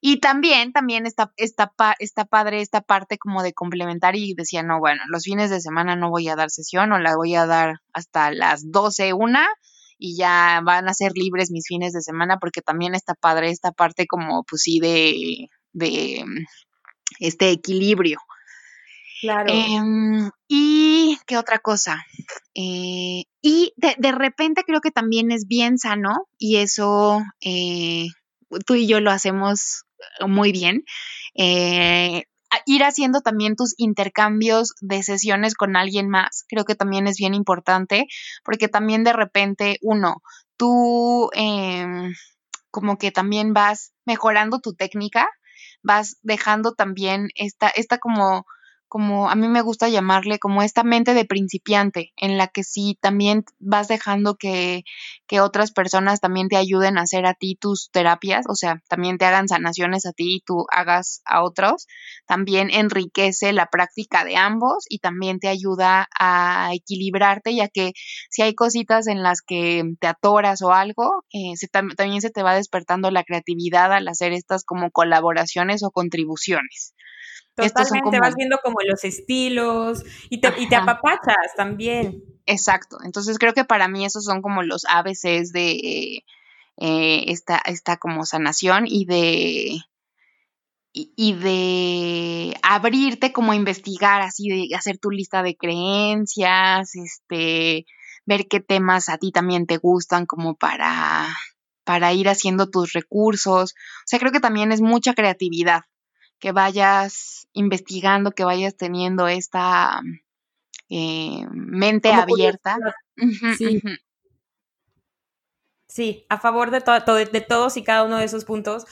Y también, también está, está, está padre esta parte como de complementar y decía, no, bueno, los fines de semana no voy a dar sesión o la voy a dar hasta las 12, una, y ya van a ser libres mis fines de semana porque también está padre esta parte como pues sí de, de este equilibrio. Claro. Em, y ¿qué otra cosa? Eh, y de, repente creo que también es bien sano y eso eh, tú y yo lo hacemos muy bien. Eh, ir haciendo también tus intercambios de sesiones con alguien más, creo que también es bien importante, porque también de repente, uno, tú em, como que también vas mejorando tu técnica, vas dejando también esta, esta como como a mí me gusta llamarle, como esta mente de principiante, en la que sí también vas dejando que, que, otras personas también te ayuden a hacer a ti tus terapias, o sea, también te hagan sanaciones a ti y tú hagas a otros, también enriquece la práctica de ambos y también te ayuda a equilibrarte, ya que si hay cositas en las que te atoras o algo, eh, también se te va despertando la creatividad al hacer estas como colaboraciones o contribuciones. Totalmente, vas viendo como los estilos y te, y te apapachas también. Exacto, entonces creo que para mí esos son como los ABCs de eh, esta, esta como sanación y de y, de abrirte como a investigar, así de hacer tu lista de creencias, este, ver qué temas a ti también te gustan como para, para ir haciendo tus recursos. O sea, creo que también es mucha creatividad que vayas investigando, que vayas teniendo esta eh, mente abierta. sí. a favor de, de todos y cada uno de esos puntos,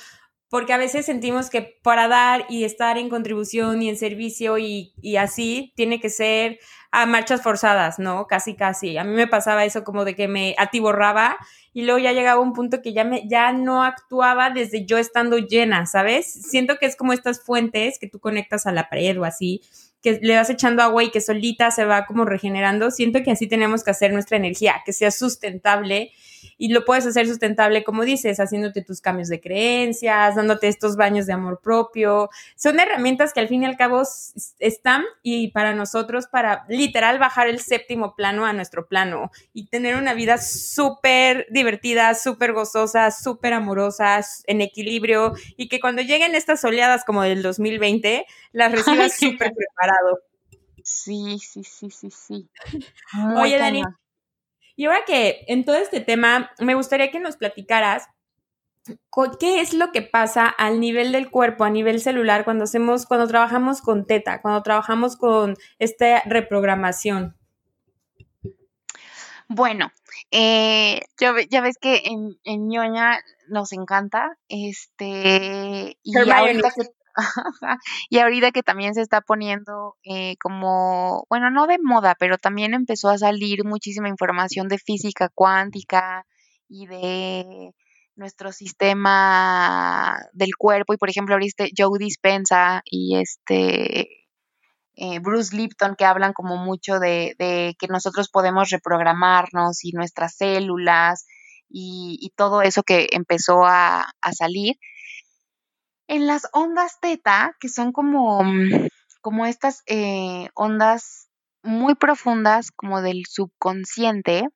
porque a veces sentimos que para dar y estar en contribución y en servicio y, y, así tiene que ser a marchas forzadas, ¿no? Casi, casi. A mí me pasaba eso como de que me atiborraba y luego ya llegaba un punto que ya, me, ya no actuaba desde yo estando llena, ¿sabes? Siento que es como estas fuentes que tú conectas a la pared o así, que le vas echando agua y que solita se va como regenerando. Siento que así tenemos que hacer nuestra energía, que sea sustentable y lo puedes hacer sustentable, como dices, haciéndote tus cambios de creencias, dándote estos baños de amor propio. Son herramientas que al fin y al cabo están y para nosotros, para literal bajar el séptimo plano a nuestro plano y tener una vida súper divertida, súper gozosa, súper amorosa, en equilibrio y que cuando lleguen estas oleadas como del 2020, las recibas súper preparado. Sí, sí, sí, sí, sí. Oye, Dani, y ahora que en todo este tema, me gustaría que nos platicaras qué es lo que pasa al nivel del cuerpo, a nivel celular, cuando hacemos, cuando trabajamos con teta, cuando trabajamos con esta reprogramación. Bueno, eh, ya, ves que en, en ñoña nos encanta, este, y ahorita que, [laughs] y ahorita que también se está poniendo eh, como, bueno, no de moda, pero también empezó a salir muchísima información de física cuántica y de nuestro sistema del cuerpo. Y por ejemplo, ahorita Joe Dispensa y este eh, Bruce Lipton que hablan como mucho de, que nosotros podemos reprogramarnos y nuestras células y, todo eso que empezó a salir en las ondas teta, que son como, mm, como estas eh, ondas muy profundas, como del subconsciente,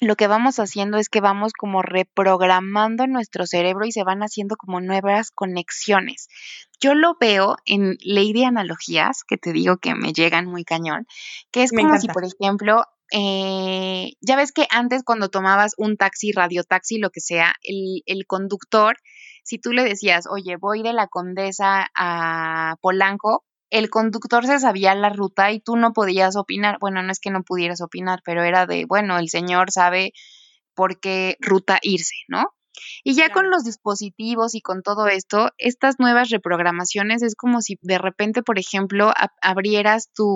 lo que vamos haciendo es que vamos como reprogramando nuestro cerebro y se van haciendo como nuevas conexiones. Yo lo veo en ley de analogías, que te digo que me llegan muy cañón, que es como si, por ejemplo, eh, ya ves que antes cuando tomabas un taxi, radiotaxi, lo que sea, el, el conductor si tú le decías, oye, voy de la Condesa a Polanco, el conductor se sabía la ruta y tú no podías opinar. Bueno, no es que no pudieras opinar, pero era de, bueno, el señor sabe por qué ruta irse, ¿no? Y ya con los dispositivos y con todo esto, estas nuevas reprogramaciones es como si de repente, por ejemplo, abrieras tu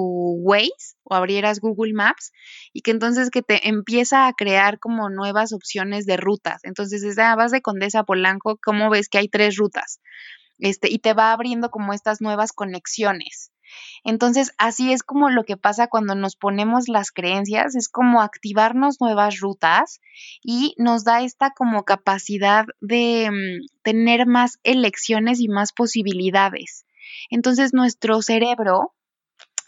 Waze o abrieras Google Maps y que entonces que te empieza a crear como nuevas opciones de rutas. Entonces, desde base de Condesa Polanco, ¿cómo ves que hay tres rutas? Este, y te va abriendo como estas nuevas conexiones. Entonces, así es como lo que pasa cuando nos ponemos las creencias, es como activarnos nuevas rutas y nos da esta como capacidad de mm, tener más elecciones y más posibilidades. Entonces, nuestro cerebro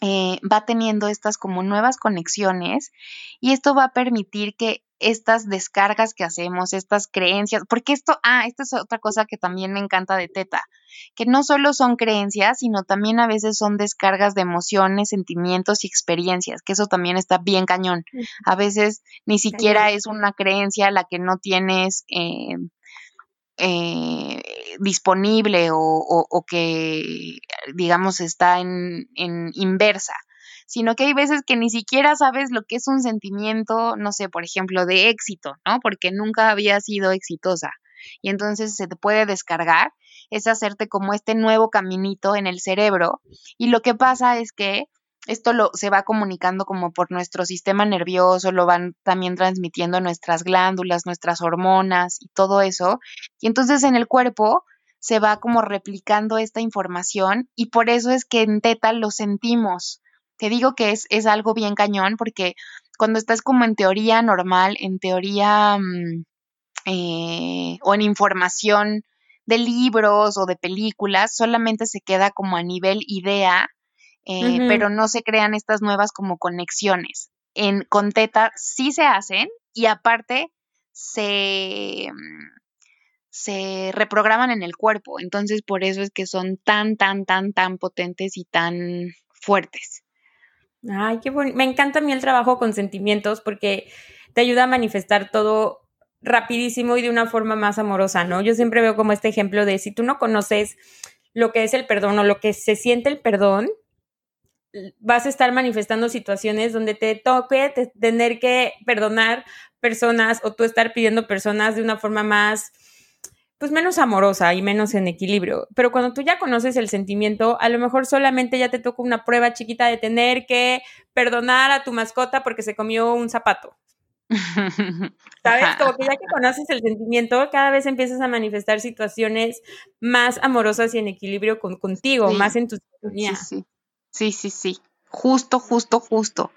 eh, va teniendo estas como nuevas conexiones y esto va a permitir que estas descargas que hacemos, estas creencias, porque esto, ah, esta es otra cosa que también me encanta de Teta, que no solo son creencias, sino también a veces son descargas de emociones, sentimientos y experiencias, que eso también está bien cañón. A veces ni siquiera es una creencia la que no tienes eh, eh, disponible o, que, digamos, está en, en inversa sino que hay veces que ni siquiera sabes lo que es un sentimiento, no sé, por ejemplo, de éxito, ¿no? Porque nunca había sido exitosa. Y entonces se te puede descargar, es hacerte como este nuevo caminito en el cerebro. Y lo que pasa es que esto lo, se va comunicando como por nuestro sistema nervioso, lo van también transmitiendo nuestras glándulas, nuestras hormonas y todo eso. Y entonces en el cuerpo se va como replicando esta información y por eso es que en teta lo sentimos. Te digo que es, es algo bien cañón porque cuando estás como en teoría normal, en teoría mm, eh, o en información de libros o de películas, solamente se queda como a nivel idea, eh, pero no se crean estas nuevas como conexiones. En con Teta sí se hacen y aparte se, se reprograman en el cuerpo. Entonces por eso es que son tan, tan, tan, tan potentes y tan fuertes. Ay, qué bonito. Me encanta a mí el trabajo con sentimientos porque te ayuda a manifestar todo rapidísimo y de una forma más amorosa, ¿no? Yo siempre veo como este ejemplo de si tú no conoces lo que es el perdón o lo que se siente el perdón, vas a estar manifestando situaciones donde te toque tener que perdonar personas o tú estar pidiendo personas de una forma más pues menos amorosa y menos en equilibrio. Pero cuando tú ya conoces el sentimiento, a lo mejor solamente ya te toca una prueba chiquita de tener que perdonar a tu mascota porque se comió un zapato. [laughs] ¿Sabes? Como que ya que conoces el sentimiento, cada vez empiezas a manifestar situaciones más amorosas y en equilibrio con, contigo, más en tu sintonía. Sí, sí, sí, sí. Justo, justo, justo.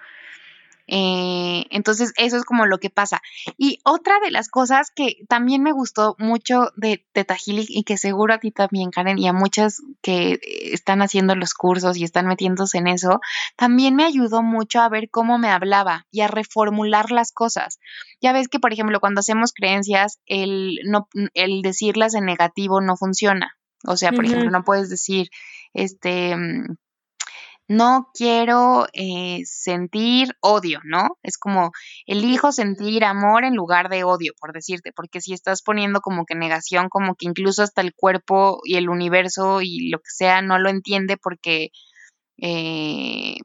Eh, entonces, eso es como lo que pasa. Y otra de las cosas que también me gustó mucho de Teta y que seguro a ti también, Karen, y a muchas que están haciendo los cursos y están metiéndose en eso, también me ayudó mucho a ver cómo me hablaba y a reformular las cosas. Ya ves que, por ejemplo, cuando hacemos creencias, el, no, el decirlas en negativo no funciona. O sea, por ejemplo, no puedes decir, este, mm, no quiero eh, sentir odio, ¿no? Es como elijo sentir amor en lugar de odio, por decirte, porque si estás poniendo como que negación, como que incluso hasta el cuerpo y el universo y lo que sea no lo entiende porque eh,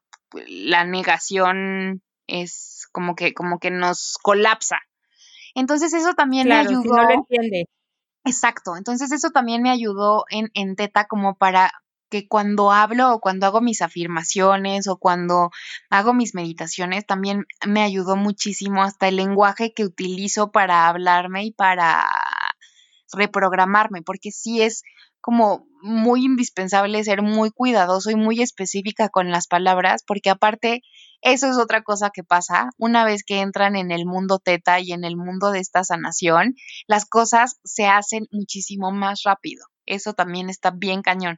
la negación es como que, como que nos colapsa. Entonces eso también me ayudó. no lo entiende. Exacto. Entonces eso también me ayudó en, en Teta como para que cuando hablo o cuando hago mis afirmaciones o cuando hago mis meditaciones también me ayudó muchísimo hasta el lenguaje que utilizo para hablarme y para reprogramarme, porque sí es como muy indispensable ser muy cuidadoso y muy específica con las palabras, porque aparte eso es otra cosa que pasa una vez que entran en el mundo teta y en el mundo de esta sanación, las cosas se hacen muchísimo más rápido. Eso también está bien cañón.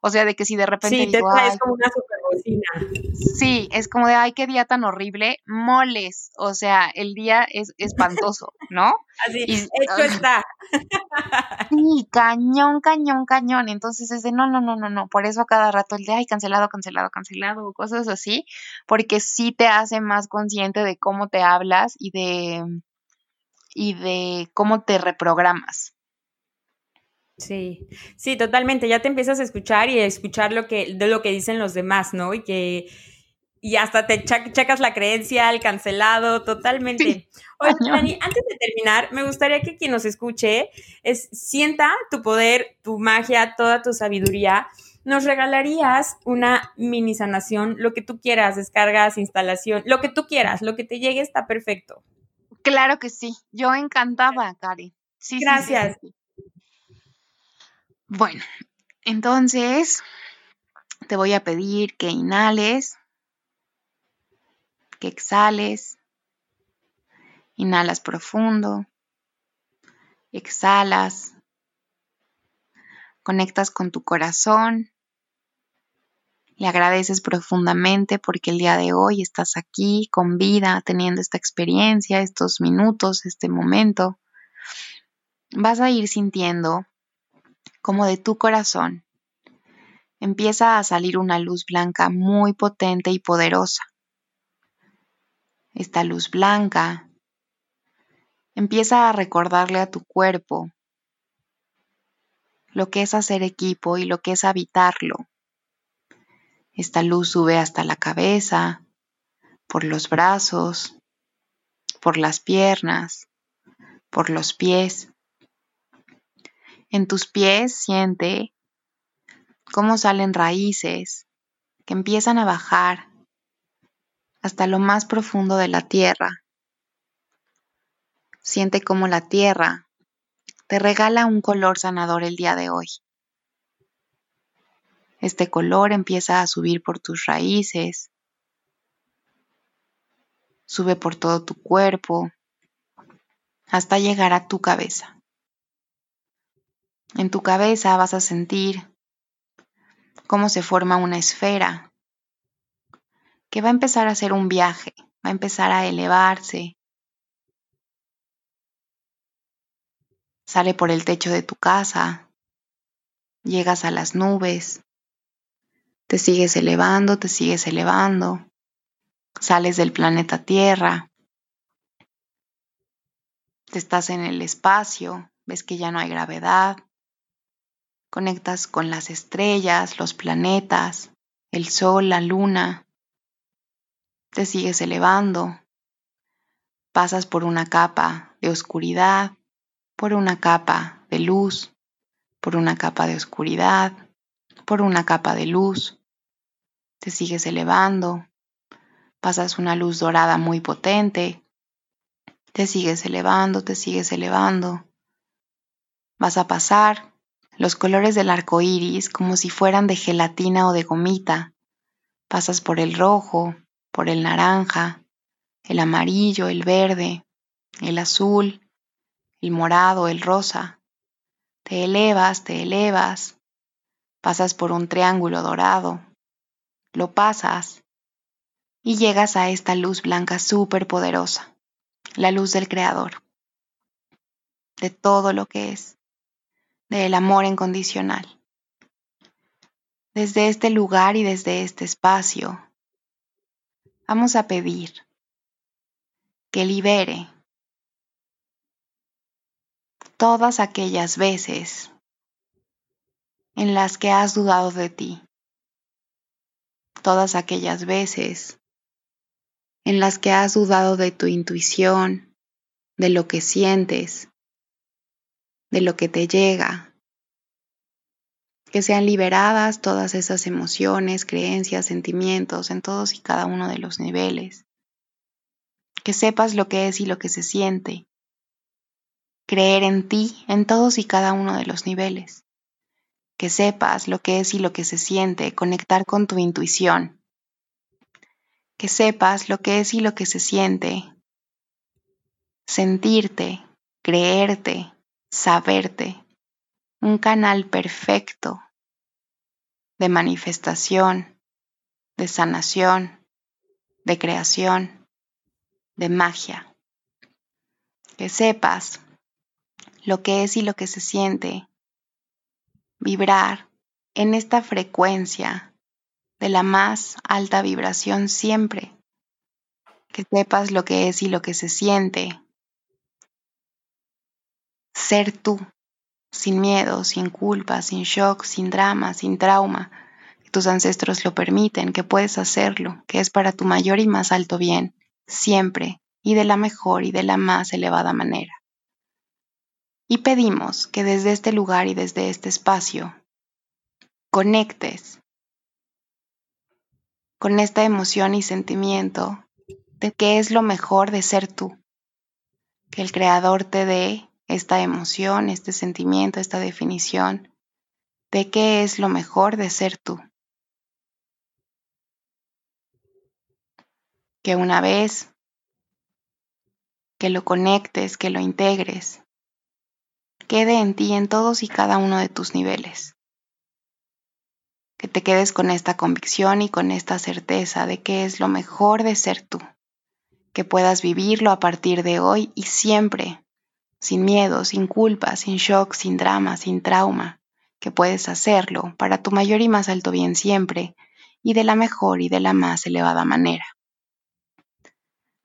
O sea, de que si de repente. Sí, digo, es como una superbocina. Sí, es como de, ay, qué día tan horrible. Moles. O sea, el día es espantoso, ¿no? Así, hecho está. Sí, cañón, cañón, cañón. Entonces es de, no, no, no, no, no. Por eso cada rato el de, ay, cancelado, cancelado, cancelado, cosas así. Porque sí te hace más consciente de cómo te hablas y de. y de cómo te reprogramas. Sí, sí, totalmente. Ya te empiezas a escuchar y a escuchar lo que, de lo que dicen los demás, ¿no? Y que y hasta te checas la creencia, el cancelado, totalmente. [laughs] Oye, Dani, antes de terminar, me gustaría que quien nos escuche es, sienta tu poder, tu magia, toda tu sabiduría. Nos regalarías una mini sanación, lo que tú quieras, descargas, instalación, lo que tú quieras, lo que te llegue está perfecto. Claro que sí, yo encantada, Cari. Sí, Gracias. sí. Bueno, entonces te voy a pedir que inhales, que exhales, inhalas profundo, exhalas, conectas con tu corazón, Le agradeces profundamente porque el día de hoy estás aquí con vida, teniendo esta experiencia, estos minutos, este momento. Vas a ir sintiendo como de tu corazón empieza a salir una luz blanca muy potente y poderosa. Esta luz blanca empieza a recordarle a tu cuerpo lo que es hacer equipo y lo que es habitarlo. Esta luz sube hasta la cabeza, por los brazos, por las piernas, por los pies. En tus pies siente cómo salen raíces que empiezan a bajar hasta lo más profundo de la tierra. Siente cómo la tierra te regala un color sanador el día de hoy. Este color empieza a subir por tus raíces, sube por todo tu cuerpo, hasta llegar a tu cabeza. En tu cabeza vas a sentir cómo se forma una esfera que va a empezar a hacer un viaje, va a empezar a elevarse. Sale por el techo de tu casa, llegas a las nubes, te sigues elevando, te sigues elevando, sales del planeta Tierra, te estás en el espacio, ves que ya no hay gravedad, Conectas con las estrellas, los planetas, el sol, la luna. Te sigues elevando. Pasas por una capa de oscuridad, por una capa de luz, por una capa de oscuridad, por una capa de luz. Te sigues elevando. Pasas una luz dorada muy potente. Te sigues elevando, te sigues elevando. Vas a pasar los colores del arco iris como si fueran de gelatina o de gomita. Pasas por el rojo, por el naranja, el amarillo, el verde, el azul, el morado, el rosa. Te elevas, te elevas. Pasas por un triángulo dorado. Lo pasas y llegas a esta luz blanca súper poderosa, la luz del Creador, de todo lo que es del amor incondicional. Desde este lugar y desde este espacio, vamos a pedir que libere todas aquellas veces en las que has dudado de ti, todas aquellas veces en las que has dudado de tu intuición, de lo que sientes, de lo que te llega, que sean liberadas todas esas emociones, creencias, sentimientos en todos y cada uno de los niveles, que sepas lo que es y lo que se siente, creer en ti en todos y cada uno de los niveles, que sepas lo que es y lo que se siente, conectar con tu intuición, que sepas lo que es y lo que se siente, sentirte, creerte, saberte, un canal perfecto de manifestación, de sanación, de creación, de magia. Que sepas lo que es y lo que se siente vibrar en esta frecuencia de la más alta vibración siempre. Que sepas lo que es y lo que se siente ser tú, sin miedo, sin culpa, sin shock, sin drama, sin trauma, tus ancestros lo permiten, que puedes hacerlo, que es para tu mayor y más alto bien, siempre, y de la mejor y de la más elevada manera. Y pedimos que desde este lugar y desde este espacio conectes con esta emoción y sentimiento de que es lo mejor de ser tú, que el Creador te dé esta emoción, este sentimiento, esta definición de qué es lo mejor de ser tú. Que una vez que lo conectes, que lo integres, quede en ti en todos y cada uno de tus niveles. que te quedes con esta convicción y con esta certeza de que es lo mejor de ser tú, que puedas vivirlo a partir de hoy y siempre, sin miedo, sin culpa, sin shock, sin drama, sin trauma, que puedes hacerlo para tu mayor y más alto bien siempre y de la mejor y de la más elevada manera.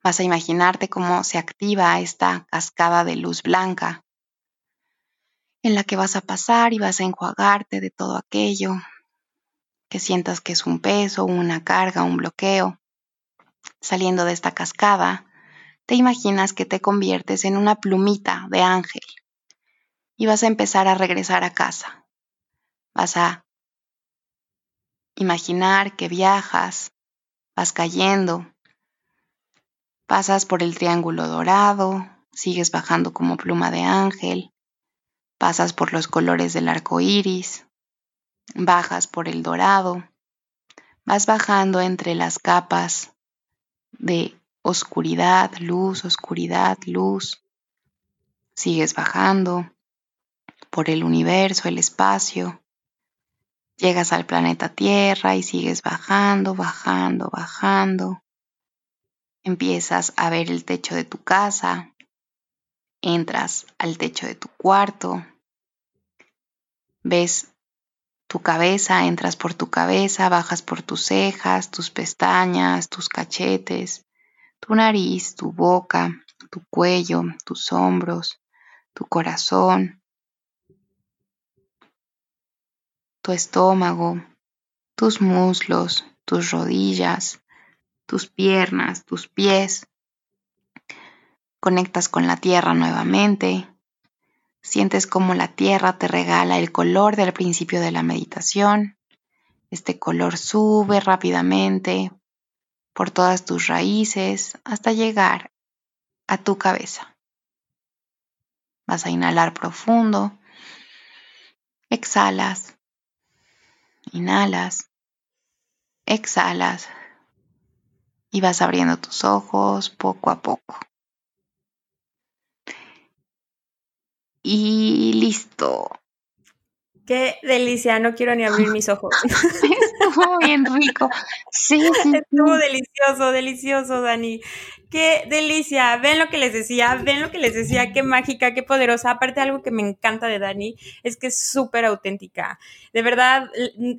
Vas a imaginarte cómo se activa esta cascada de luz blanca en la que vas a pasar y vas a enjuagarte de todo aquello que sientas que es un peso, una carga, un bloqueo. Saliendo de esta cascada, te imaginas que te conviertes en una plumita de ángel y vas a empezar a regresar a casa. Vas a imaginar que viajas, vas cayendo, pasas por el triángulo dorado, sigues bajando como pluma de ángel, pasas por los colores del arco iris, bajas por el dorado, vas bajando entre las capas de oscuridad, luz, oscuridad, luz, sigues bajando por el universo, el espacio, llegas al planeta Tierra y sigues bajando, bajando, bajando. Empiezas a ver el techo de tu casa, entras al techo de tu cuarto, ves tu cabeza, entras por tu cabeza, bajas por tus cejas, tus pestañas, tus cachetes, tu nariz, tu boca, tu cuello, tus hombros, tu corazón, tu estómago, tus muslos, tus rodillas, tus piernas, tus pies. Conectas con la tierra nuevamente, Sientes como la tierra te regala el color del principio de la meditación. Este color sube rápidamente por todas tus raíces hasta llegar a tu cabeza. Vas a inhalar profundo. Exhalas. Inhalas. Exhalas. Y vas abriendo tus ojos poco a poco. y listo. Qué delicia, no quiero ni abrir mis ojos. [laughs] Estuvo bien rico. Sí, sí. Estuvo delicioso, delicioso, Dani. Qué delicia. Ven lo que les decía, ven lo que les decía, qué mágica, qué poderosa. Aparte, algo que me encanta de Dani es que es súper auténtica. De verdad,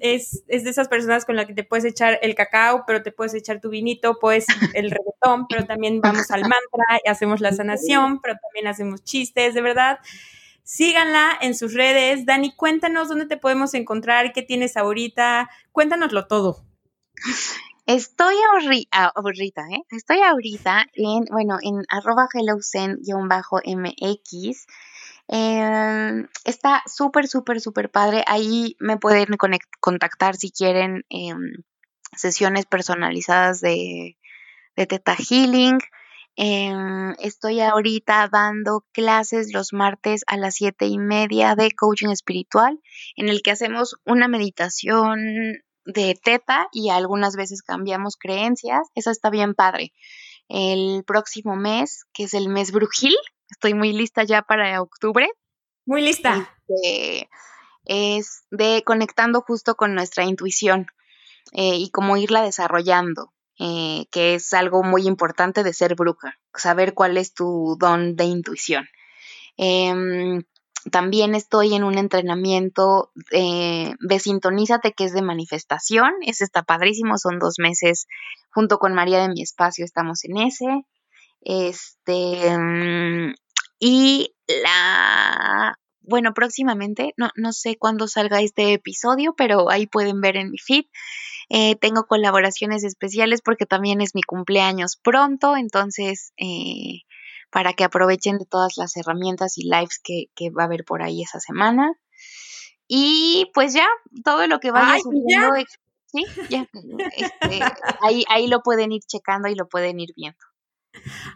es, es, de esas personas con las que te puedes echar el cacao, pero te puedes echar tu vinito, pues el reggaetón, pero también vamos al mantra y hacemos la sanación, pero también hacemos chistes, de verdad Síganla en sus redes. Dani, cuéntanos dónde te podemos encontrar, qué tienes ahorita. Cuéntanoslo todo. Estoy ahorita, ¿eh? Estoy ahorita en, bueno, en arroba hellocen-mx. Em, está súper, súper, súper padre. Ahí me pueden contactar si quieren em, sesiones personalizadas de, de Teta Healing. Em, estoy ahorita dando clases los martes a las siete y media de coaching espiritual, en el que hacemos una meditación de teta y algunas veces cambiamos creencias. Eso está bien padre. El próximo mes, que es el mes brujil, estoy muy lista ya para octubre. Muy lista. Este, es de conectando justo con nuestra intuición eh, y cómo irla desarrollando. Eh, que es algo muy importante de ser bruja, saber cuál es tu don de intuición. Em, también estoy en un entrenamiento de Sintonízate, que es de manifestación. Ese está padrísimo, son dos meses junto con María de mi espacio, estamos en ese. Este, mm, y la, bueno, próximamente, no, no sé cuándo salga este episodio, pero ahí pueden ver en mi feed. Eh, tengo colaboraciones especiales porque también es mi cumpleaños pronto, entonces eh, para que aprovechen de todas las herramientas y lives que, va a haber por ahí esa semana. Y pues ya, todo lo que vaya sucediendo, sí, ya, este, ahí, ahí lo pueden ir checando y lo pueden ir viendo.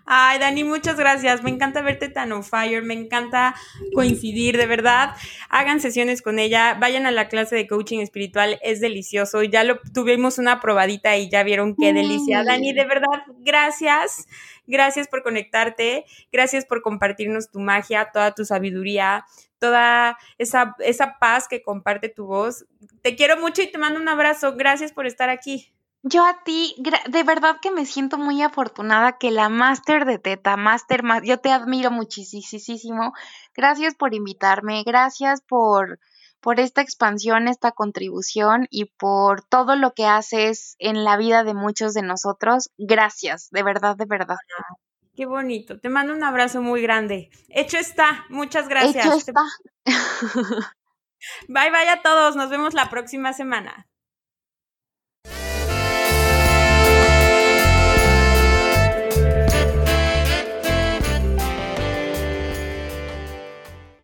Ay, Dani, muchas gracias. Me encanta verte tan on fire, me encanta coincidir, de verdad. Hagan sesiones con ella, vayan a la clase de coaching espiritual, es delicioso. Ya lo tuvimos una probadita y ya vieron qué delicia. Dani, de verdad, gracias. Gracias por conectarte, gracias por compartirnos tu magia, toda tu sabiduría, toda esa, esa paz que comparte tu voz. Te quiero mucho y te mando un abrazo. Gracias por estar aquí. Yo a ti, de verdad que me siento muy afortunada que la máster de Teta, máster, yo te admiro muchísimo. Gracias por invitarme, gracias por, por esta expansión, esta contribución y por todo lo que haces en la vida de muchos de nosotros. Gracias, de verdad, de verdad. Qué bonito. Te mando un abrazo muy grande. Hecho está. Muchas gracias. Hecho está. Bye bye a todos. Nos vemos la próxima semana.